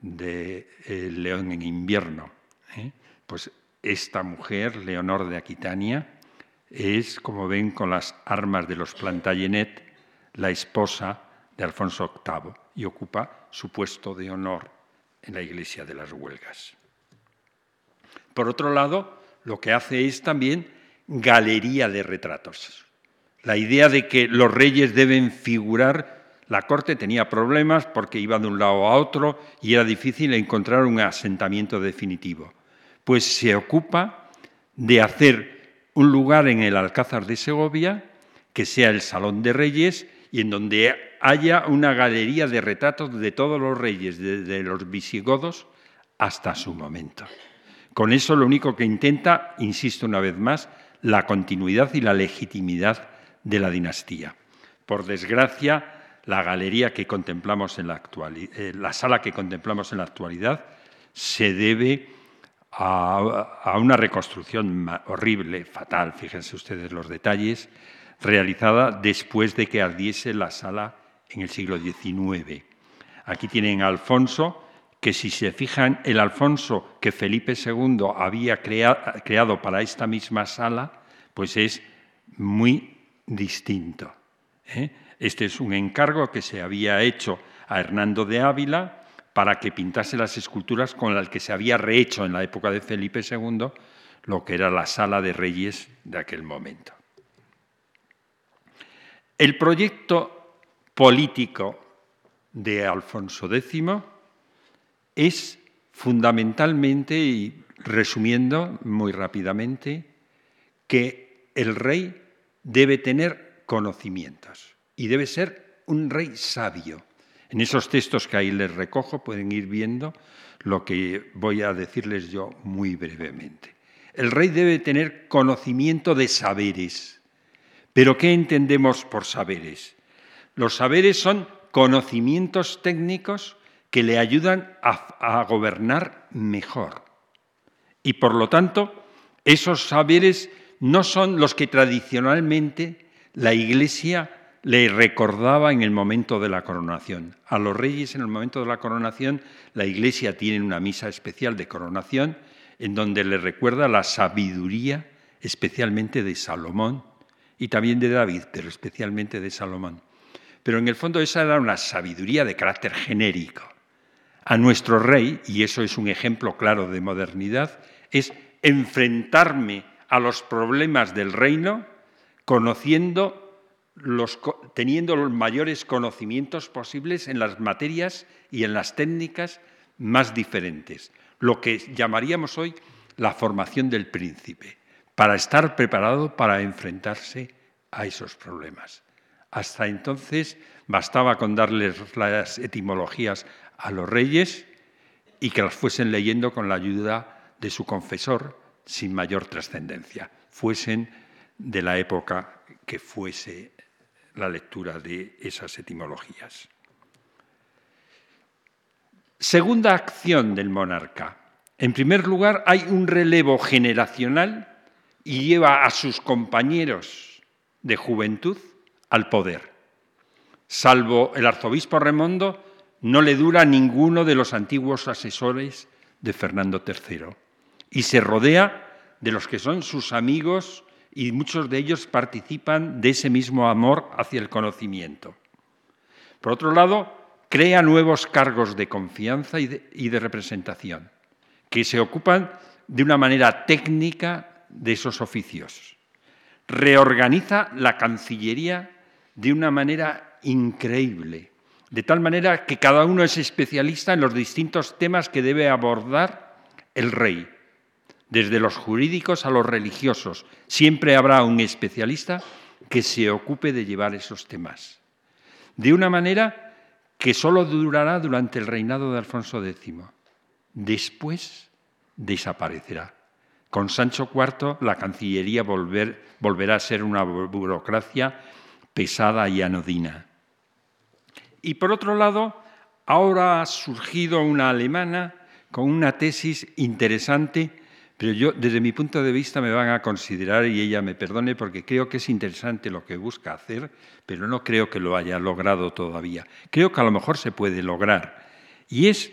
de El León en invierno. ¿eh? Pues esta mujer, Leonor de Aquitania, es, como ven con las armas de los Plantagenet, la esposa de Alfonso VIII y ocupa su puesto de honor en la iglesia de las huelgas. Por otro lado, lo que hace es también galería de retratos. La idea de que los reyes deben figurar, la corte tenía problemas porque iba de un lado a otro y era difícil encontrar un asentamiento definitivo. Pues se ocupa de hacer un lugar en el Alcázar de Segovia que sea el Salón de Reyes y en donde haya una galería de retratos de todos los reyes, desde los visigodos hasta su momento. Con eso lo único que intenta, insisto una vez más, la continuidad y la legitimidad de la dinastía. Por desgracia, la galería que contemplamos en la actualidad, eh, la sala que contemplamos en la actualidad, se debe a, una reconstrucción horrible, fatal, fíjense ustedes los detalles, realizada después de que ardiese la sala en el siglo XIX. Aquí tienen Alfonso, que si se fijan, el Alfonso que Felipe II había creado para esta misma sala, pues es muy distinto. ¿eh? Este es un encargo que se había hecho a Hernando de Ávila para que pintase las esculturas con las que se había rehecho en la época de Felipe II lo que era la sala de reyes de aquel momento. El proyecto político de Alfonso X es fundamentalmente, y resumiendo muy rápidamente, que el rey debe tener conocimientos y debe ser un rey sabio. En esos textos que ahí les recojo pueden ir viendo lo que voy a decirles yo muy brevemente. El rey debe tener conocimiento de saberes. ¿Pero qué entendemos por saberes? Los saberes son conocimientos técnicos que le ayudan a, gobernar mejor. Y por lo tanto, esos saberes no son los que tradicionalmente la Iglesia le recordaba en el momento de la coronación. A los reyes en el momento de la coronación, la Iglesia tiene una misa especial de coronación en donde le recuerda la sabiduría especialmente de Salomón y también de David, pero especialmente de Salomón. Pero en el fondo esa era una sabiduría de carácter genérico a nuestro rey, y eso es un ejemplo claro de modernidad, es enfrentarme a los problemas del reino conociendo los, teniendo los mayores conocimientos posibles en las materias y en las técnicas más diferentes, lo que llamaríamos hoy la formación del príncipe, para estar preparado para enfrentarse a esos problemas. Hasta entonces bastaba con darles las etimologías a los reyes y que las fuesen leyendo con la ayuda de su confesor sin mayor trascendencia, fuesen de la época que fuese la lectura de esas etimologías. Segunda acción del monarca. En primer lugar, hay un relevo generacional y lleva a sus compañeros de juventud al poder. Salvo el arzobispo Remondo, no le dura ninguno de los antiguos asesores de Fernando III y se rodea de los que son sus amigos y muchos de ellos participan de ese mismo amor hacia el conocimiento. Por otro lado, crea nuevos cargos de confianza y de, representación que se ocupan de una manera técnica de esos oficios. Reorganiza la Cancillería de una manera increíble de tal manera que cada uno es especialista en los distintos temas que debe abordar el rey, desde los jurídicos a los religiosos. Siempre habrá un especialista que se ocupe de llevar esos temas. De una manera que solo durará durante el reinado de Alfonso X. Después desaparecerá. Con Sancho IV la Cancillería volverá a ser una burocracia pesada y anodina. Y por otro lado, ahora ha surgido una alemana con una tesis interesante, pero yo desde mi punto de vista me van a considerar, y ella me perdone, porque creo que es interesante lo que busca hacer, pero no creo que lo haya logrado todavía. Creo que a lo mejor se puede lograr. Y es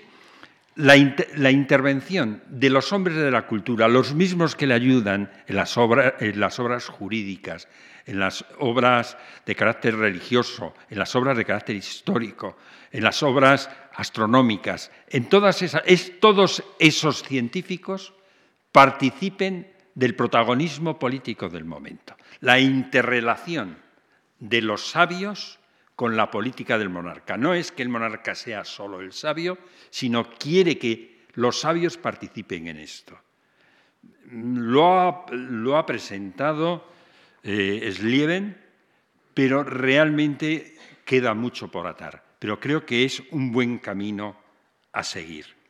la, intervención de los hombres de la cultura, los mismos que le ayudan en las, en las obras jurídicas, en las obras de carácter religioso, en las obras de carácter histórico, en las obras astronómicas, en todas esas, es, todos esos científicos participen del protagonismo político del momento, la interrelación de los sabios con la política del monarca. No es que el monarca sea solo el sabio, sino quiere que los sabios participen en esto. Lo ha, presentado eh, Slieven, pero realmente queda mucho por atar. Pero creo que es un buen camino a seguir.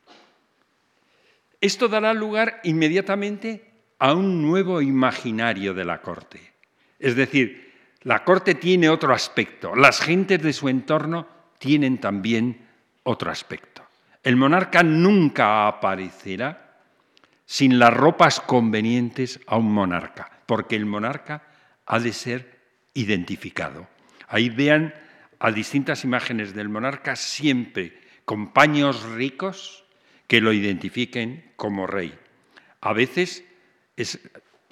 Esto dará lugar inmediatamente a un nuevo imaginario de la corte. Es decir, la corte tiene otro aspecto, las gentes de su entorno tienen también otro aspecto. El monarca nunca aparecerá sin las ropas convenientes a un monarca, porque el monarca ha de ser identificado. Ahí vean a distintas imágenes del monarca siempre con paños ricos que lo identifiquen como rey. A veces es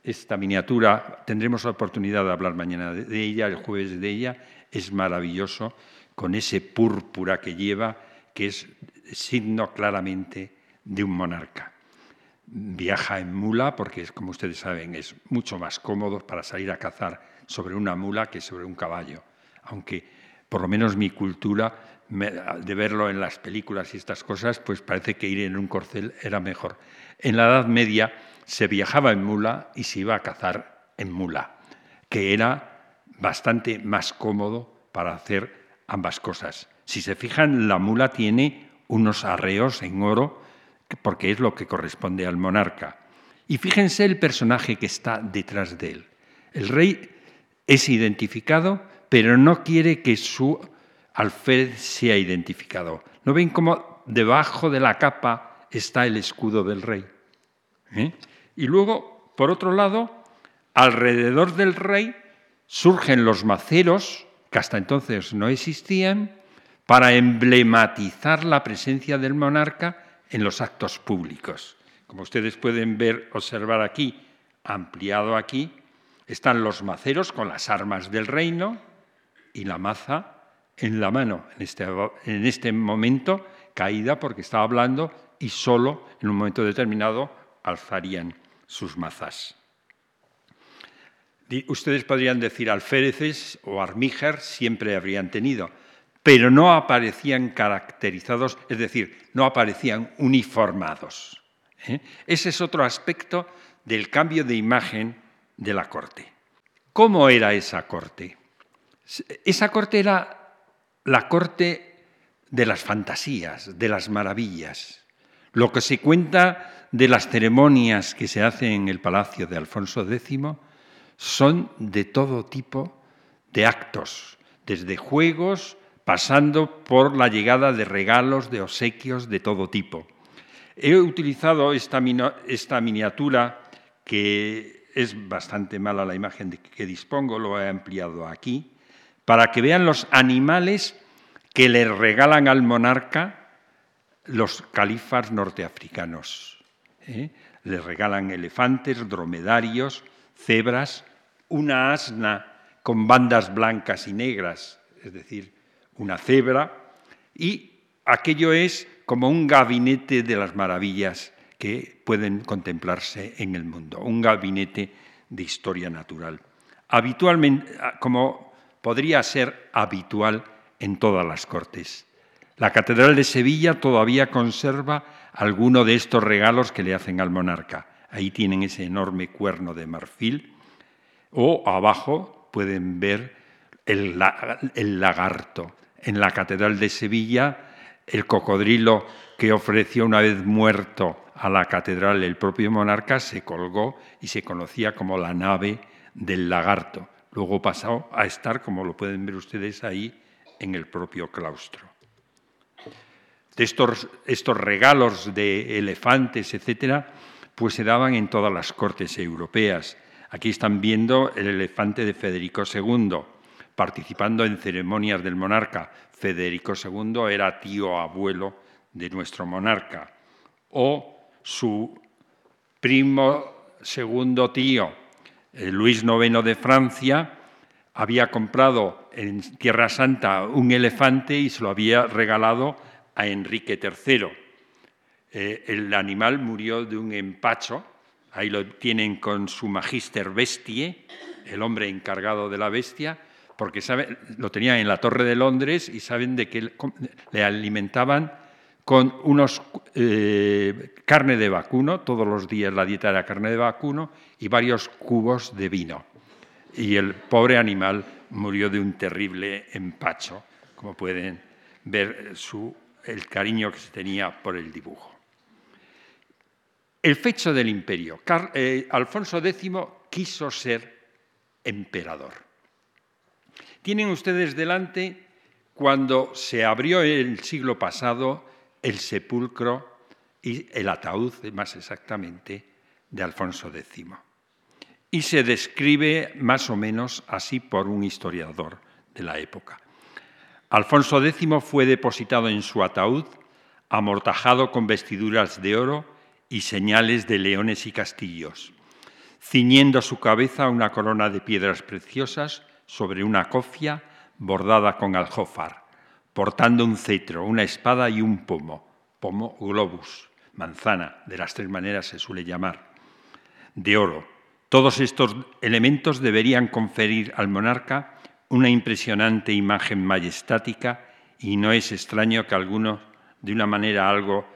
esta miniatura, tendremos la oportunidad de hablar mañana de ella, el jueves de ella, es maravilloso, con ese púrpura que lleva, que es signo claramente de un monarca. Viaja en mula porque, como ustedes saben, es mucho más cómodo para salir a cazar sobre una mula que sobre un caballo, aunque por lo menos mi cultura de verlo en las películas y estas cosas, pues parece que ir en un corcel era mejor. En la Edad Media se viajaba en mula y se iba a cazar en mula, que era bastante más cómodo para hacer ambas cosas. Si se fijan, la mula tiene unos arreos en oro, porque es lo que corresponde al monarca. Y fíjense el personaje que está detrás de él. El rey es identificado, pero no quiere que su alférez sea identificado. ¿No ven cómo debajo de la capa está el escudo del rey? ¿Eh? Y luego, por otro lado, alrededor del rey surgen los maceros, que hasta entonces no existían, para emblematizar la presencia del monarca en los actos públicos. Como ustedes pueden ver, observar aquí, ampliado aquí, están los maceros con las armas del reino y la maza en la mano, en este, en este momento caída porque estaba hablando y solo en un momento determinado alzarían sus mazas. Ustedes podrían decir alféreces o armíger, siempre habrían tenido, pero no aparecían caracterizados, es decir, no aparecían uniformados. ¿eh? Ese es otro aspecto del cambio de imagen de la corte. ¿Cómo era esa corte? Esa corte era la corte de las fantasías, de las maravillas. Lo que se cuenta de las ceremonias que se hacen en el palacio de Alfonso X son de todo tipo de actos, desde juegos, pasando por la llegada de regalos, de obsequios de todo tipo. He utilizado esta, miniatura, que es bastante mala la imagen que dispongo, lo he ampliado aquí, para que vean los animales que le regalan al monarca los califas norteafricanos. ¿eh? Le regalan elefantes, dromedarios, cebras, una asna con bandas blancas y negras, es decir, una cebra, y aquello es como un gabinete de las maravillas que pueden contemplarse en el mundo, un gabinete de historia natural. Habitualmente, como podría ser habitual en todas las cortes. La Catedral de Sevilla todavía conserva alguno de estos regalos que le hacen al monarca. Ahí tienen ese enorme cuerno de marfil. O abajo pueden ver el, lagarto. En la Catedral de Sevilla, el cocodrilo que ofreció una vez muerto a la catedral el propio monarca se colgó y se conocía como la nave del lagarto. Luego pasó a estar, como lo pueden ver ustedes ahí, en el propio claustro estos, estos regalos de elefantes, etcétera, pues se daban en todas las cortes europeas. Aquí están viendo el elefante de Federico II, participando en ceremonias del monarca. Federico II era tío abuelo de nuestro monarca. O su primo segundo tío, Luis IX de Francia, había comprado en Tierra Santa un elefante y se lo había regalado a Enrique III. Eh, el animal murió de un empacho, ahí lo tienen con su magister bestie, el hombre encargado de la bestia, porque lo tenían en la Torre de Londres y saben de que le alimentaban con unos eh, carne de vacuno, todos los días la dieta era carne de vacuno y varios cubos de vino. Y el pobre animal murió de un terrible empacho, como pueden ver el cariño que se tenía por el dibujo. El fecho del imperio. Eh, Alfonso X quiso ser emperador. Tienen ustedes delante cuando se abrió el siglo pasado el sepulcro y el ataúd, más exactamente, de Alfonso X. Y se describe más o menos así por un historiador de la época. Alfonso X fue depositado en su ataúd, amortajado con vestiduras de oro y señales de leones y castillos, ciñendo su cabeza una corona de piedras preciosas sobre una cofia bordada con aljófar portando un cetro, una espada y un pomo, pomo globus, manzana, de las tres maneras se suele llamar, de oro. Todos estos elementos deberían conferir al monarca una impresionante imagen majestática y no es extraño que algunos, de una manera algo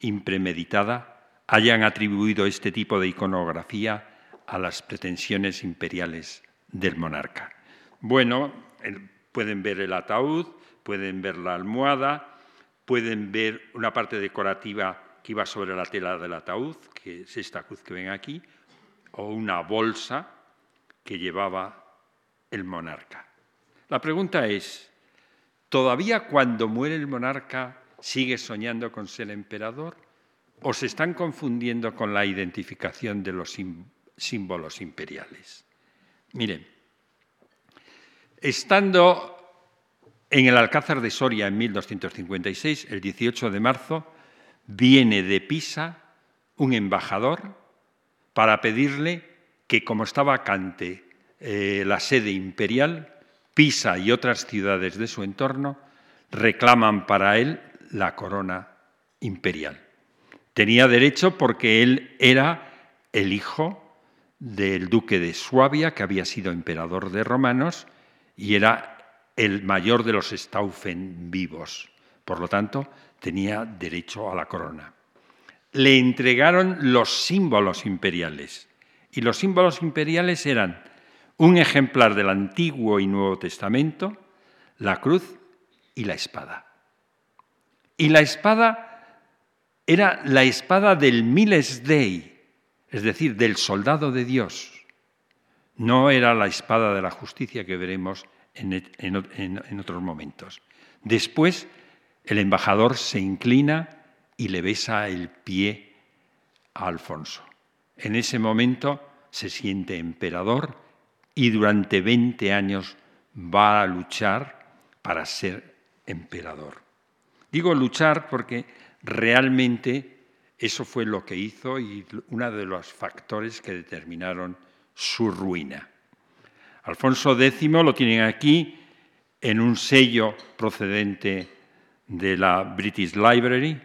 impremeditada, hayan atribuido este tipo de iconografía a las pretensiones imperiales del monarca. Bueno, pueden ver el ataúd, pueden ver la almohada, pueden ver una parte decorativa que iba sobre la tela del ataúd, que es esta cruz que ven aquí, o una bolsa que llevaba el monarca. La pregunta es, ¿todavía cuando muere el monarca sigue soñando con ser emperador? ¿O se están confundiendo con la identificación de los símbolos imperiales? Miren, estando en el Alcázar de Soria en 1256, el 18 de marzo, viene de Pisa un embajador para pedirle que, como está vacante eh, la sede imperial, Pisa y otras ciudades de su entorno reclaman para él la corona imperial. Tenía derecho porque él era el hijo del duque de Suabia, que había sido emperador de romanos, y era el mayor de los Staufen vivos. Por lo tanto, tenía derecho a la corona. Le entregaron los símbolos imperiales. Y los símbolos imperiales eran un ejemplar del Antiguo y Nuevo Testamento, la cruz y la espada. Y la espada era la espada del Miles Dei, es decir, del soldado de Dios. No era la espada de la justicia que veremos en, otros momentos. Después, el embajador se inclina y le besa el pie a Alfonso. En ese momento se siente emperador y durante 20 años va a luchar para ser emperador. Digo luchar porque realmente eso fue lo que hizo y uno de los factores que determinaron su ruina. Alfonso X lo tienen aquí en un sello procedente de la British Library,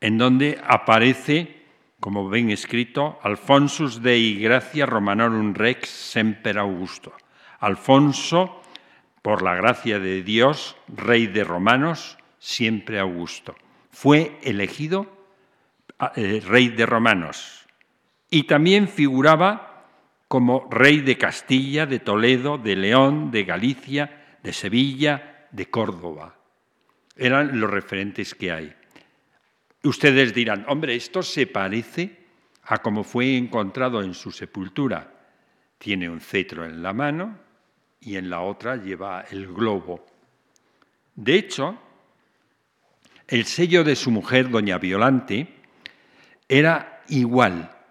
en donde aparece, como ven escrito, Alfonsus Dei Gracia Romanorum Rex Semper Augusto. Alfonso, por la gracia de Dios, rey de romanos, siempre Augusto. Fue elegido eh, rey de romanos y también figuraba como rey de Castilla, de Toledo, de León, de Galicia, de Sevilla, de Córdoba. Eran los referentes que hay. Ustedes dirán, hombre, esto se parece a como fue encontrado en su sepultura. Tiene un cetro en la mano y en la otra lleva el globo. De hecho, el sello de su mujer, doña Violante, era igual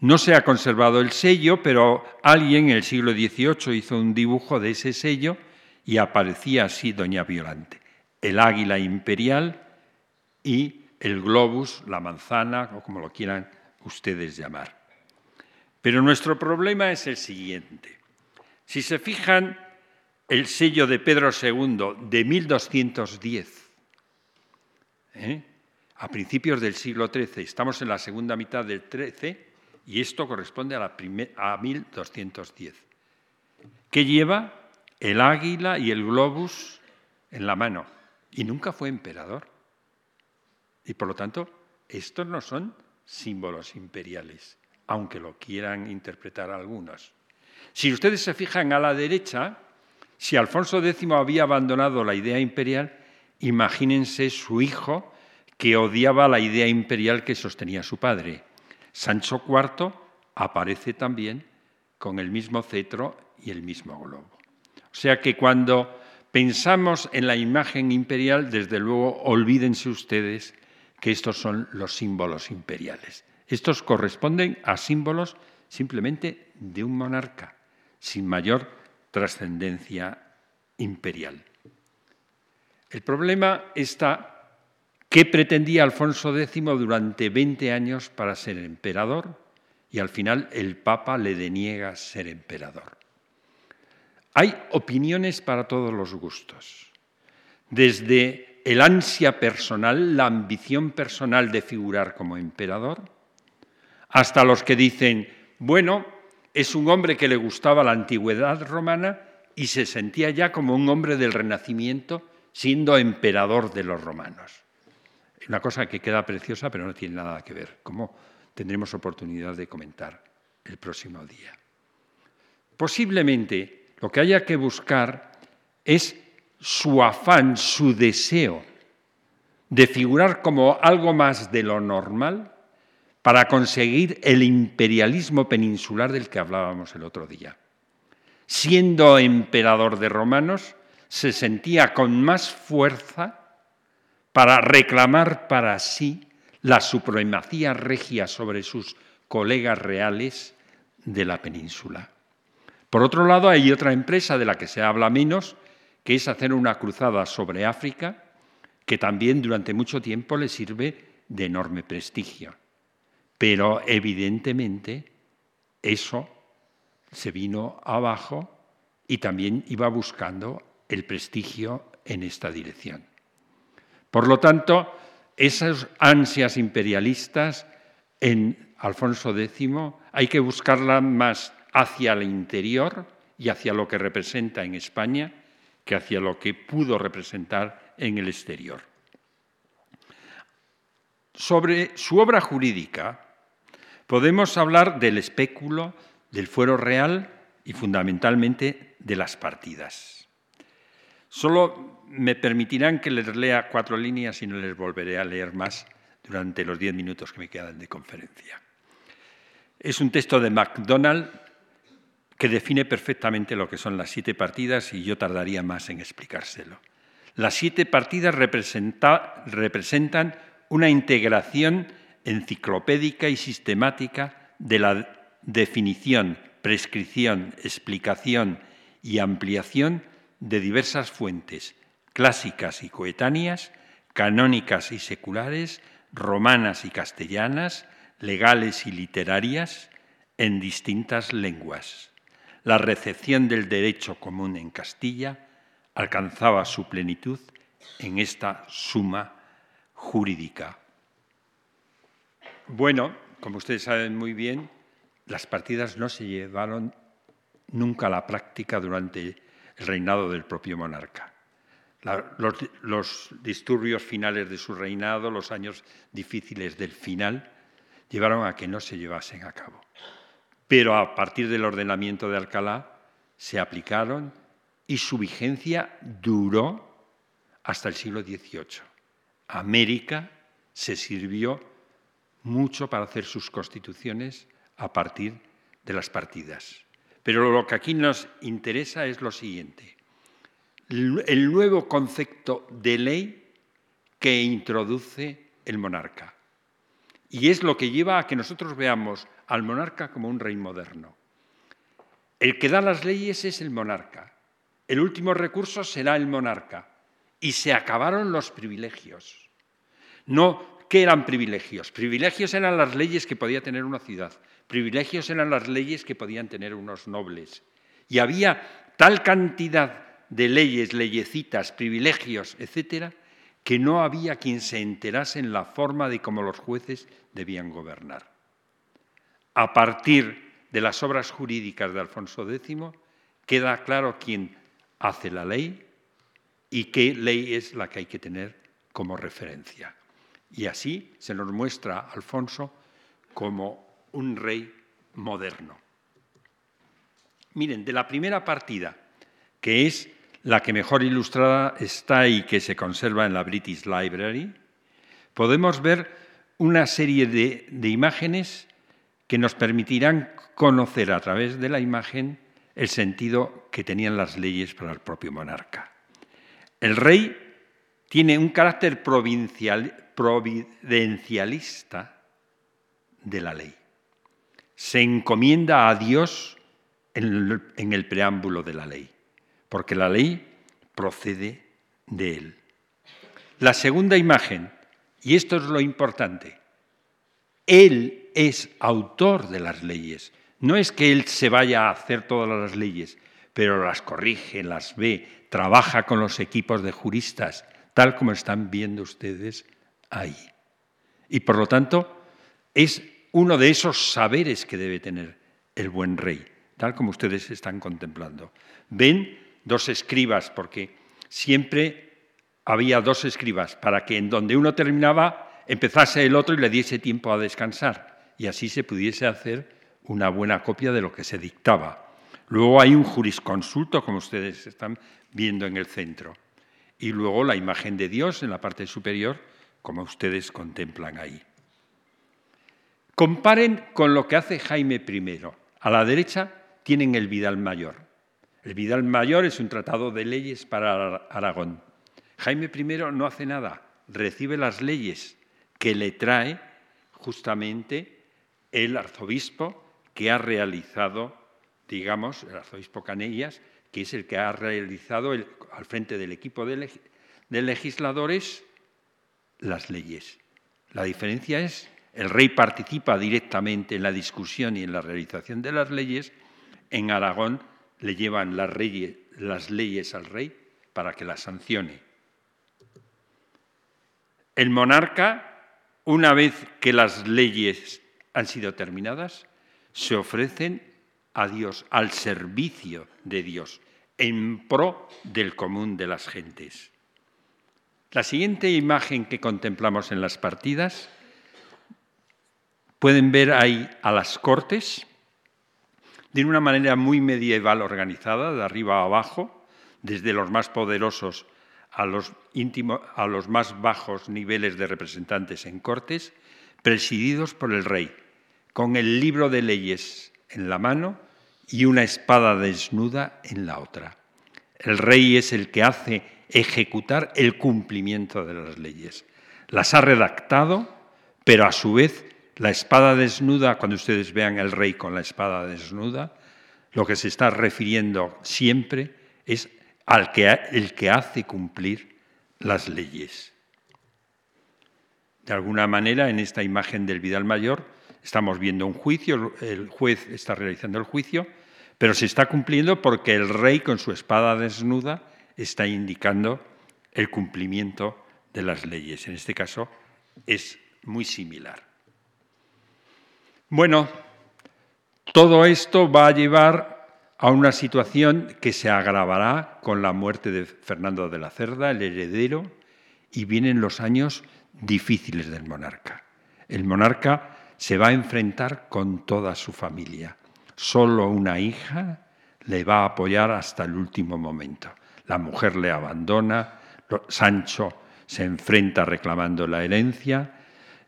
no se ha conservado el sello, pero alguien en el siglo XVIII hizo un dibujo de ese sello y aparecía así Doña Violante. El águila imperial y el globus, la manzana, o como lo quieran ustedes llamar. Pero nuestro problema es el siguiente. Si se fijan, el sello de Pedro II de 1210, ¿eh? a principios del siglo XIII. Estamos en la segunda mitad del XIII y esto corresponde a, la a 1210. Que lleva el águila y el globus en la mano y nunca fue emperador. Y por lo tanto, estos no son símbolos imperiales, aunque lo quieran interpretar algunos. Si ustedes se fijan a la derecha, si Alfonso X había abandonado la idea imperial, imagínense su hijo que odiaba la idea imperial que sostenía su padre. Sancho IV aparece también con el mismo cetro y el mismo globo. O sea que cuando pensamos en la imagen imperial, desde luego olvídense ustedes que estos son los símbolos imperiales. Estos corresponden a símbolos simplemente de un monarca, sin mayor trascendencia imperial. El problema está ¿Qué pretendía Alfonso X durante 20 años para ser emperador? Y al final el Papa le deniega ser emperador. Hay opiniones para todos los gustos. Desde el ansia personal, la ambición personal de figurar como emperador, hasta los que dicen, bueno, es un hombre que le gustaba la antigüedad romana y se sentía ya como un hombre del Renacimiento siendo emperador de los romanos. Una cosa que queda preciosa, pero no tiene nada que ver, como tendremos oportunidad de comentar el próximo día. Posiblemente lo que haya que buscar es su afán, su deseo de figurar como algo más de lo normal para conseguir el imperialismo peninsular del que hablábamos el otro día. Siendo emperador de romanos, se sentía con más fuerza para reclamar para sí la supremacía regia sobre sus colegas reales de la península. Por otro lado, hay otra empresa de la que se habla menos, que es hacer una cruzada sobre África, que también durante mucho tiempo le sirve de enorme prestigio. Pero evidentemente eso se vino abajo y también iba buscando el prestigio en esta dirección. Por lo tanto, esas ansias imperialistas en Alfonso X hay que buscarlas más hacia el interior y hacia lo que representa en España que hacia lo que pudo representar en el exterior. Sobre su obra jurídica podemos hablar del espéculo, del fuero real y fundamentalmente de las partidas. Solo me permitirán que les lea cuatro líneas y no les volveré a leer más durante los diez minutos que me quedan de conferencia. Es un texto de MacDonald que define perfectamente lo que son las siete partidas y yo tardaría más en explicárselo. Las siete partidas representan una integración enciclopédica y sistemática de la definición, prescripción, explicación y ampliación de diversas fuentes clásicas y coetáneas, canónicas y seculares, romanas y castellanas, legales y literarias, en distintas lenguas. La recepción del derecho común en Castilla alcanzaba su plenitud en esta suma jurídica. Bueno, como ustedes saben muy bien, las partidas no se llevaron nunca a la práctica durante el reinado del propio monarca los, disturbios finales de su reinado, los años difíciles del final, llevaron a que no se llevasen a cabo. Pero a partir del ordenamiento de Alcalá se aplicaron y su vigencia duró hasta el siglo XVIII. América se sirvió mucho para hacer sus constituciones a partir de las partidas. Pero lo que aquí nos interesa es lo siguiente el nuevo concepto de ley que introduce el monarca. Y es lo que lleva a que nosotros veamos al monarca como un rey moderno. El que da las leyes es el monarca. El último recurso será el monarca. Y se acabaron los privilegios. No, ¿qué eran privilegios? Privilegios eran las leyes que podía tener una ciudad. Privilegios eran las leyes que podían tener unos nobles. Y había tal cantidad de leyes, leyecitas, privilegios, etcétera, que no había quien se enterase en la forma de cómo los jueces debían gobernar. A partir de las obras jurídicas de Alfonso X, queda claro quién hace la ley y qué ley es la que hay que tener como referencia. Y así se nos muestra Alfonso como un rey moderno. Miren, de la primera partida, que es la que mejor ilustrada está y que se conserva en la British Library, podemos ver una serie de, imágenes que nos permitirán conocer a través de la imagen el sentido que tenían las leyes para el propio monarca. El rey tiene un carácter providencialista de la ley. Se encomienda a Dios en el preámbulo de la ley, porque la ley procede de él. La segunda imagen, y esto es lo importante, él es autor de las leyes. No es que él se vaya a hacer todas las leyes, pero las corrige, las ve, trabaja con los equipos de juristas, tal como están viendo ustedes ahí. Y por lo tanto, es uno de esos saberes que debe tener el buen rey, tal como ustedes están contemplando. Ven dos escribas, porque siempre había dos escribas, para que en donde uno terminaba empezase el otro y le diese tiempo a descansar, y así se pudiese hacer una buena copia de lo que se dictaba. Luego hay un jurisconsulto, como ustedes están viendo en el centro. Y luego la imagen de Dios en la parte superior, como ustedes contemplan ahí. Comparen con lo que hace Jaime I. A la derecha tienen el Vidal Mayor. El Vidal Mayor es un tratado de leyes para Aragón. Jaime I no hace nada, recibe las leyes que le trae justamente el arzobispo que ha realizado, digamos, el arzobispo Canellas, que es el que ha realizado al frente del equipo de, legisladores las leyes. La diferencia es, el rey participa directamente en la discusión y en la realización de las leyes, en Aragón le llevan las, leyes al rey para que las sancione. El monarca, una vez que las leyes han sido terminadas, se ofrecen a Dios, al servicio de Dios, en pro del común de las gentes. La siguiente imagen que contemplamos en las partidas, pueden ver ahí a las cortes, de una manera muy medieval organizada, de arriba a abajo, desde los más poderosos a los, a los más bajos niveles de representantes en cortes, presididos por el rey, con el libro de leyes en la mano y una espada desnuda en la otra. El rey es el que hace ejecutar el cumplimiento de las leyes. Las ha redactado, pero a su vez la espada desnuda, cuando ustedes vean el rey con la espada desnuda, lo que se está refiriendo siempre es al que, el que hace cumplir las leyes. De alguna manera, en esta imagen del Vidal Mayor, Estamos viendo un juicio, el juez está realizando el juicio, pero se está cumpliendo porque el rey con su espada desnuda está indicando el cumplimiento de las leyes. En este caso es muy similar. Bueno, todo esto va a llevar a una situación que se agravará con la muerte de Fernando de la Cerda, el heredero, y vienen los años difíciles del monarca. El monarca se va a enfrentar con toda su familia. Solo una hija le va a apoyar hasta el último momento. La mujer le abandona, Sancho se enfrenta reclamando la herencia,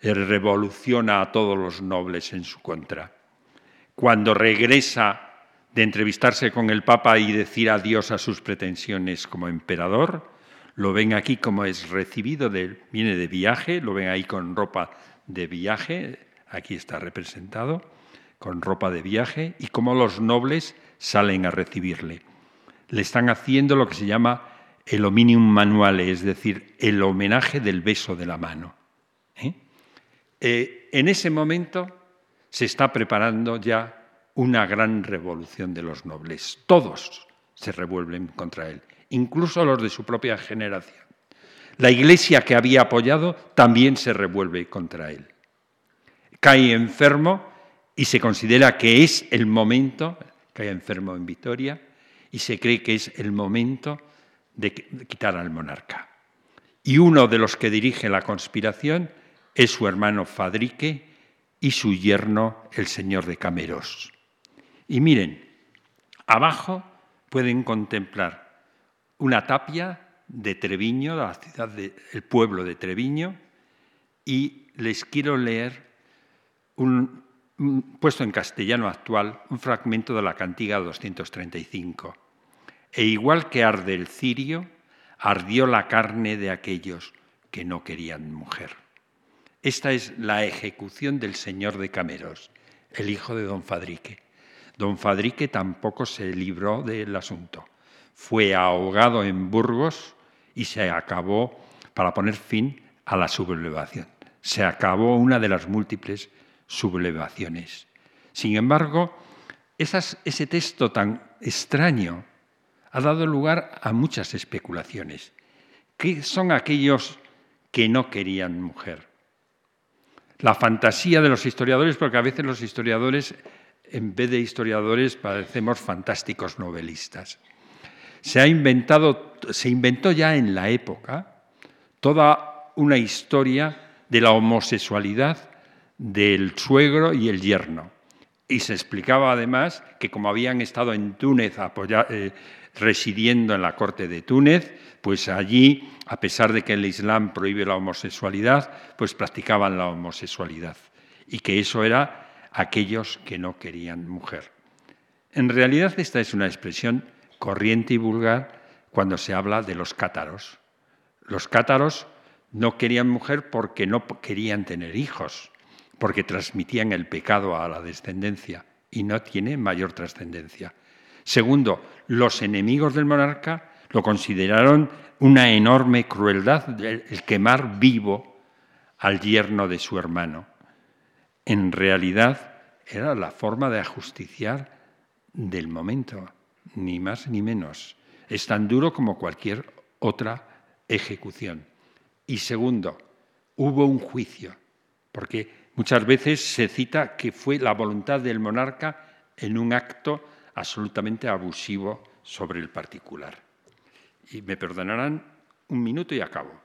revoluciona a todos los nobles en su contra. Cuando regresa de entrevistarse con el Papa y decir adiós a sus pretensiones como emperador, lo ven aquí como es recibido, viene de viaje, lo ven ahí con ropa de viaje, aquí está representado, con ropa de viaje, y cómo los nobles salen a recibirle. Le están haciendo lo que se llama el hominium manuale, es decir, el homenaje del beso de la mano. ¿Eh? En ese momento se está preparando ya una gran revolución de los nobles. Todos se revuelven contra él, incluso los de su propia generación. La iglesia que había apoyado también se revuelve contra él. Cae enfermo y se considera que es el momento, cae enfermo en Vitoria, y se cree que es el momento de quitar al monarca. Y uno de los que dirige la conspiración es su hermano Fadrique y su yerno, el señor de Cameros. Y miren, abajo pueden contemplar una tapia de Treviño, la ciudad del pueblo de Treviño, y les quiero leer un, puesto en castellano actual un fragmento de la cantiga 235. E igual que arde el cirio, ardió la carne de aquellos que no querían mujer. Esta es la ejecución del señor de Cameros, el hijo de don Fadrique. Don Fadrique tampoco se libró del asunto. Fue ahogado en Burgos y se acabó para poner fin a la sublevación. Se acabó una de las múltiples sublevaciones. Sin embargo, ese texto tan extraño ha dado lugar a muchas especulaciones. ¿Qué son aquellos que no querían mujer? La fantasía de los historiadores, porque a veces los historiadores, en vez de historiadores, parecemos fantásticos novelistas. Se ha inventado, se inventó ya en la época toda una historia de la homosexualidad del suegro y el yerno. Y se explicaba además que como habían estado en Túnez eh, residiendo en la corte de Túnez, pues allí, a pesar de que el Islam prohíbe la homosexualidad, pues practicaban la homosexualidad. Y que eso era aquellos que no querían mujer. En realidad esta es una expresión corriente y vulgar cuando se habla de los cátaros. Los cátaros no querían mujer porque no querían tener hijos porque transmitían el pecado a la descendencia y no tiene mayor trascendencia. Segundo, los enemigos del monarca lo consideraron una enorme crueldad el quemar vivo al yerno de su hermano. En realidad era la forma de ajusticiar del momento, ni más ni menos. Es tan duro como cualquier otra ejecución. Y segundo, hubo un juicio, porque Muchas veces se cita que fue la voluntad del monarca en un acto absolutamente abusivo sobre el particular. Y me perdonarán un minuto y acabo.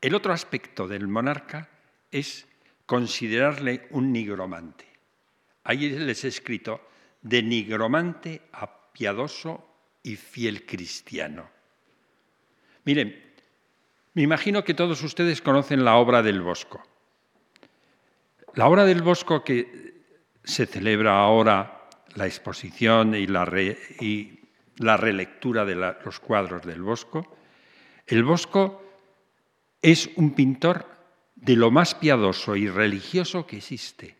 El otro aspecto del monarca es considerarle un nigromante. Ahí les he escrito de nigromante a piadoso y fiel cristiano. Miren, me imagino que todos ustedes conocen la obra del Bosco. La obra del Bosco que se celebra ahora, la exposición y la, relectura de los cuadros del Bosco, el Bosco es un pintor de lo más piadoso y religioso que existe.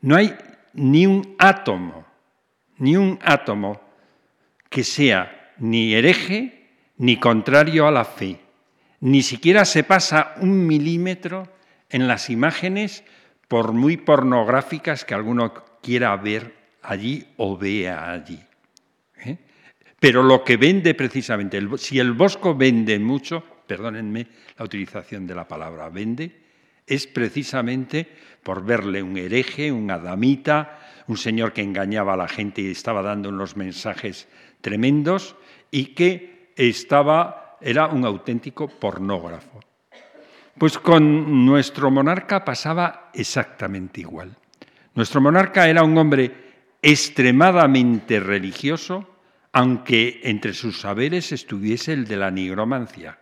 No hay ni un átomo, ni un átomo que sea ni hereje ni contrario a la fe. Ni siquiera se pasa un milímetro en las imágenes por muy pornográficas que alguno quiera ver allí o vea allí. ¿eh? Pero lo que vende precisamente, si el Bosco vende mucho, perdónenme la utilización de la palabra vende, es precisamente por verle un hereje, un adamita, un señor que engañaba a la gente y estaba dando unos mensajes tremendos y que estaba, era un auténtico pornógrafo. Pues con nuestro monarca pasaba exactamente igual. Nuestro monarca era un hombre extremadamente religioso, aunque entre sus saberes estuviese el de la nigromancia,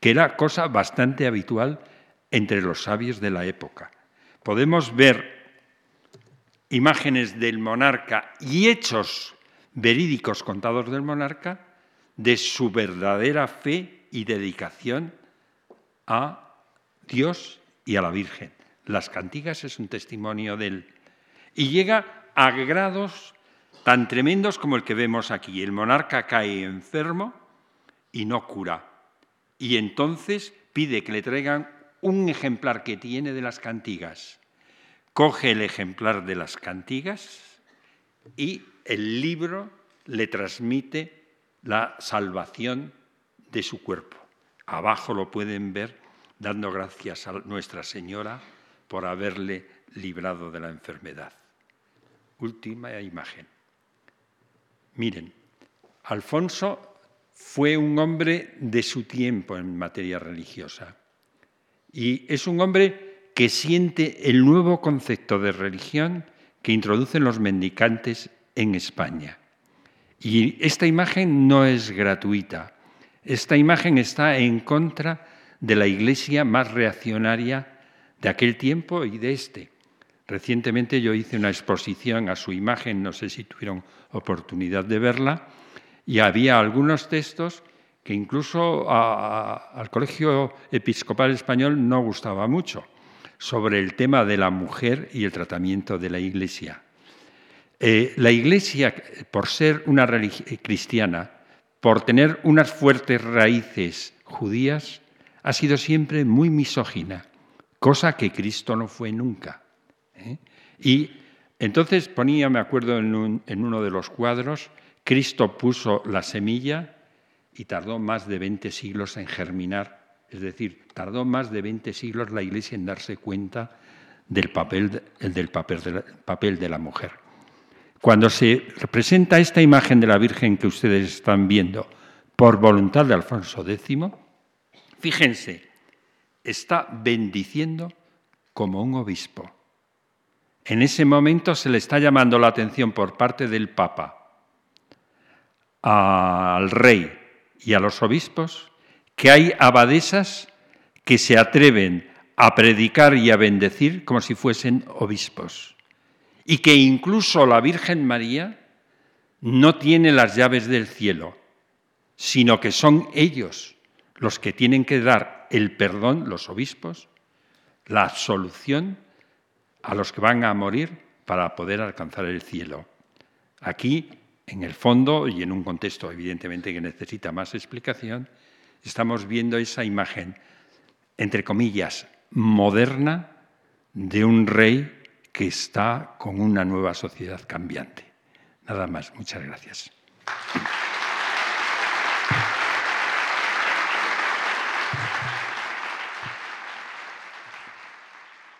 que era cosa bastante habitual entre los sabios de la época. Podemos ver imágenes del monarca y hechos verídicos contados del monarca de su verdadera fe y dedicación a Dios y a la Virgen. Las cantigas es un testimonio de él. Y llega a grados tan tremendos como el que vemos aquí. El monarca cae enfermo y no cura. Y entonces pide que le traigan un ejemplar que tiene de las cantigas. Coge el ejemplar de las cantigas y el libro le transmite la salvación de su cuerpo. Abajo lo pueden ver dando gracias a Nuestra Señora por haberle librado de la enfermedad. Última imagen. Miren, Alfonso fue un hombre de su tiempo en materia religiosa y es un hombre que siente el nuevo concepto de religión que introducen los mendicantes en España. Y esta imagen no es gratuita. Esta imagen está en contra de la iglesia más reaccionaria de aquel tiempo y de este. Recientemente yo hice una exposición a su imagen, no sé si tuvieron oportunidad de verla, y había algunos textos que incluso al Colegio Episcopal Español no gustaba mucho, sobre el tema de la mujer y el tratamiento de la Iglesia. Eh, la Iglesia, por ser una religión eh, cristiana, por tener unas fuertes raíces judías, ha sido siempre muy misógina, cosa que Cristo no fue nunca. ¿Eh? Y entonces ponía, me acuerdo en, uno de los cuadros, Cristo puso la semilla y tardó más de 20 siglos en germinar, es decir, tardó más de 20 siglos la Iglesia en darse cuenta del papel, del papel, de, la, papel de la mujer. Cuando se representa esta imagen de la Virgen que ustedes están viendo por voluntad de Alfonso X, fíjense, está bendiciendo como un obispo. En ese momento se le está llamando la atención por parte del Papa al rey y a los obispos que hay abadesas que se atreven a predicar y a bendecir como si fuesen obispos. Y que incluso la Virgen María no tiene las llaves del cielo, sino que son ellos los que tienen que dar el perdón, los obispos, la absolución a los que van a morir para poder alcanzar el cielo. Aquí, en el fondo, y en un contexto evidentemente que necesita más explicación, estamos viendo esa imagen, entre comillas, moderna de un rey que está con una nueva sociedad cambiante. Nada más, muchas gracias.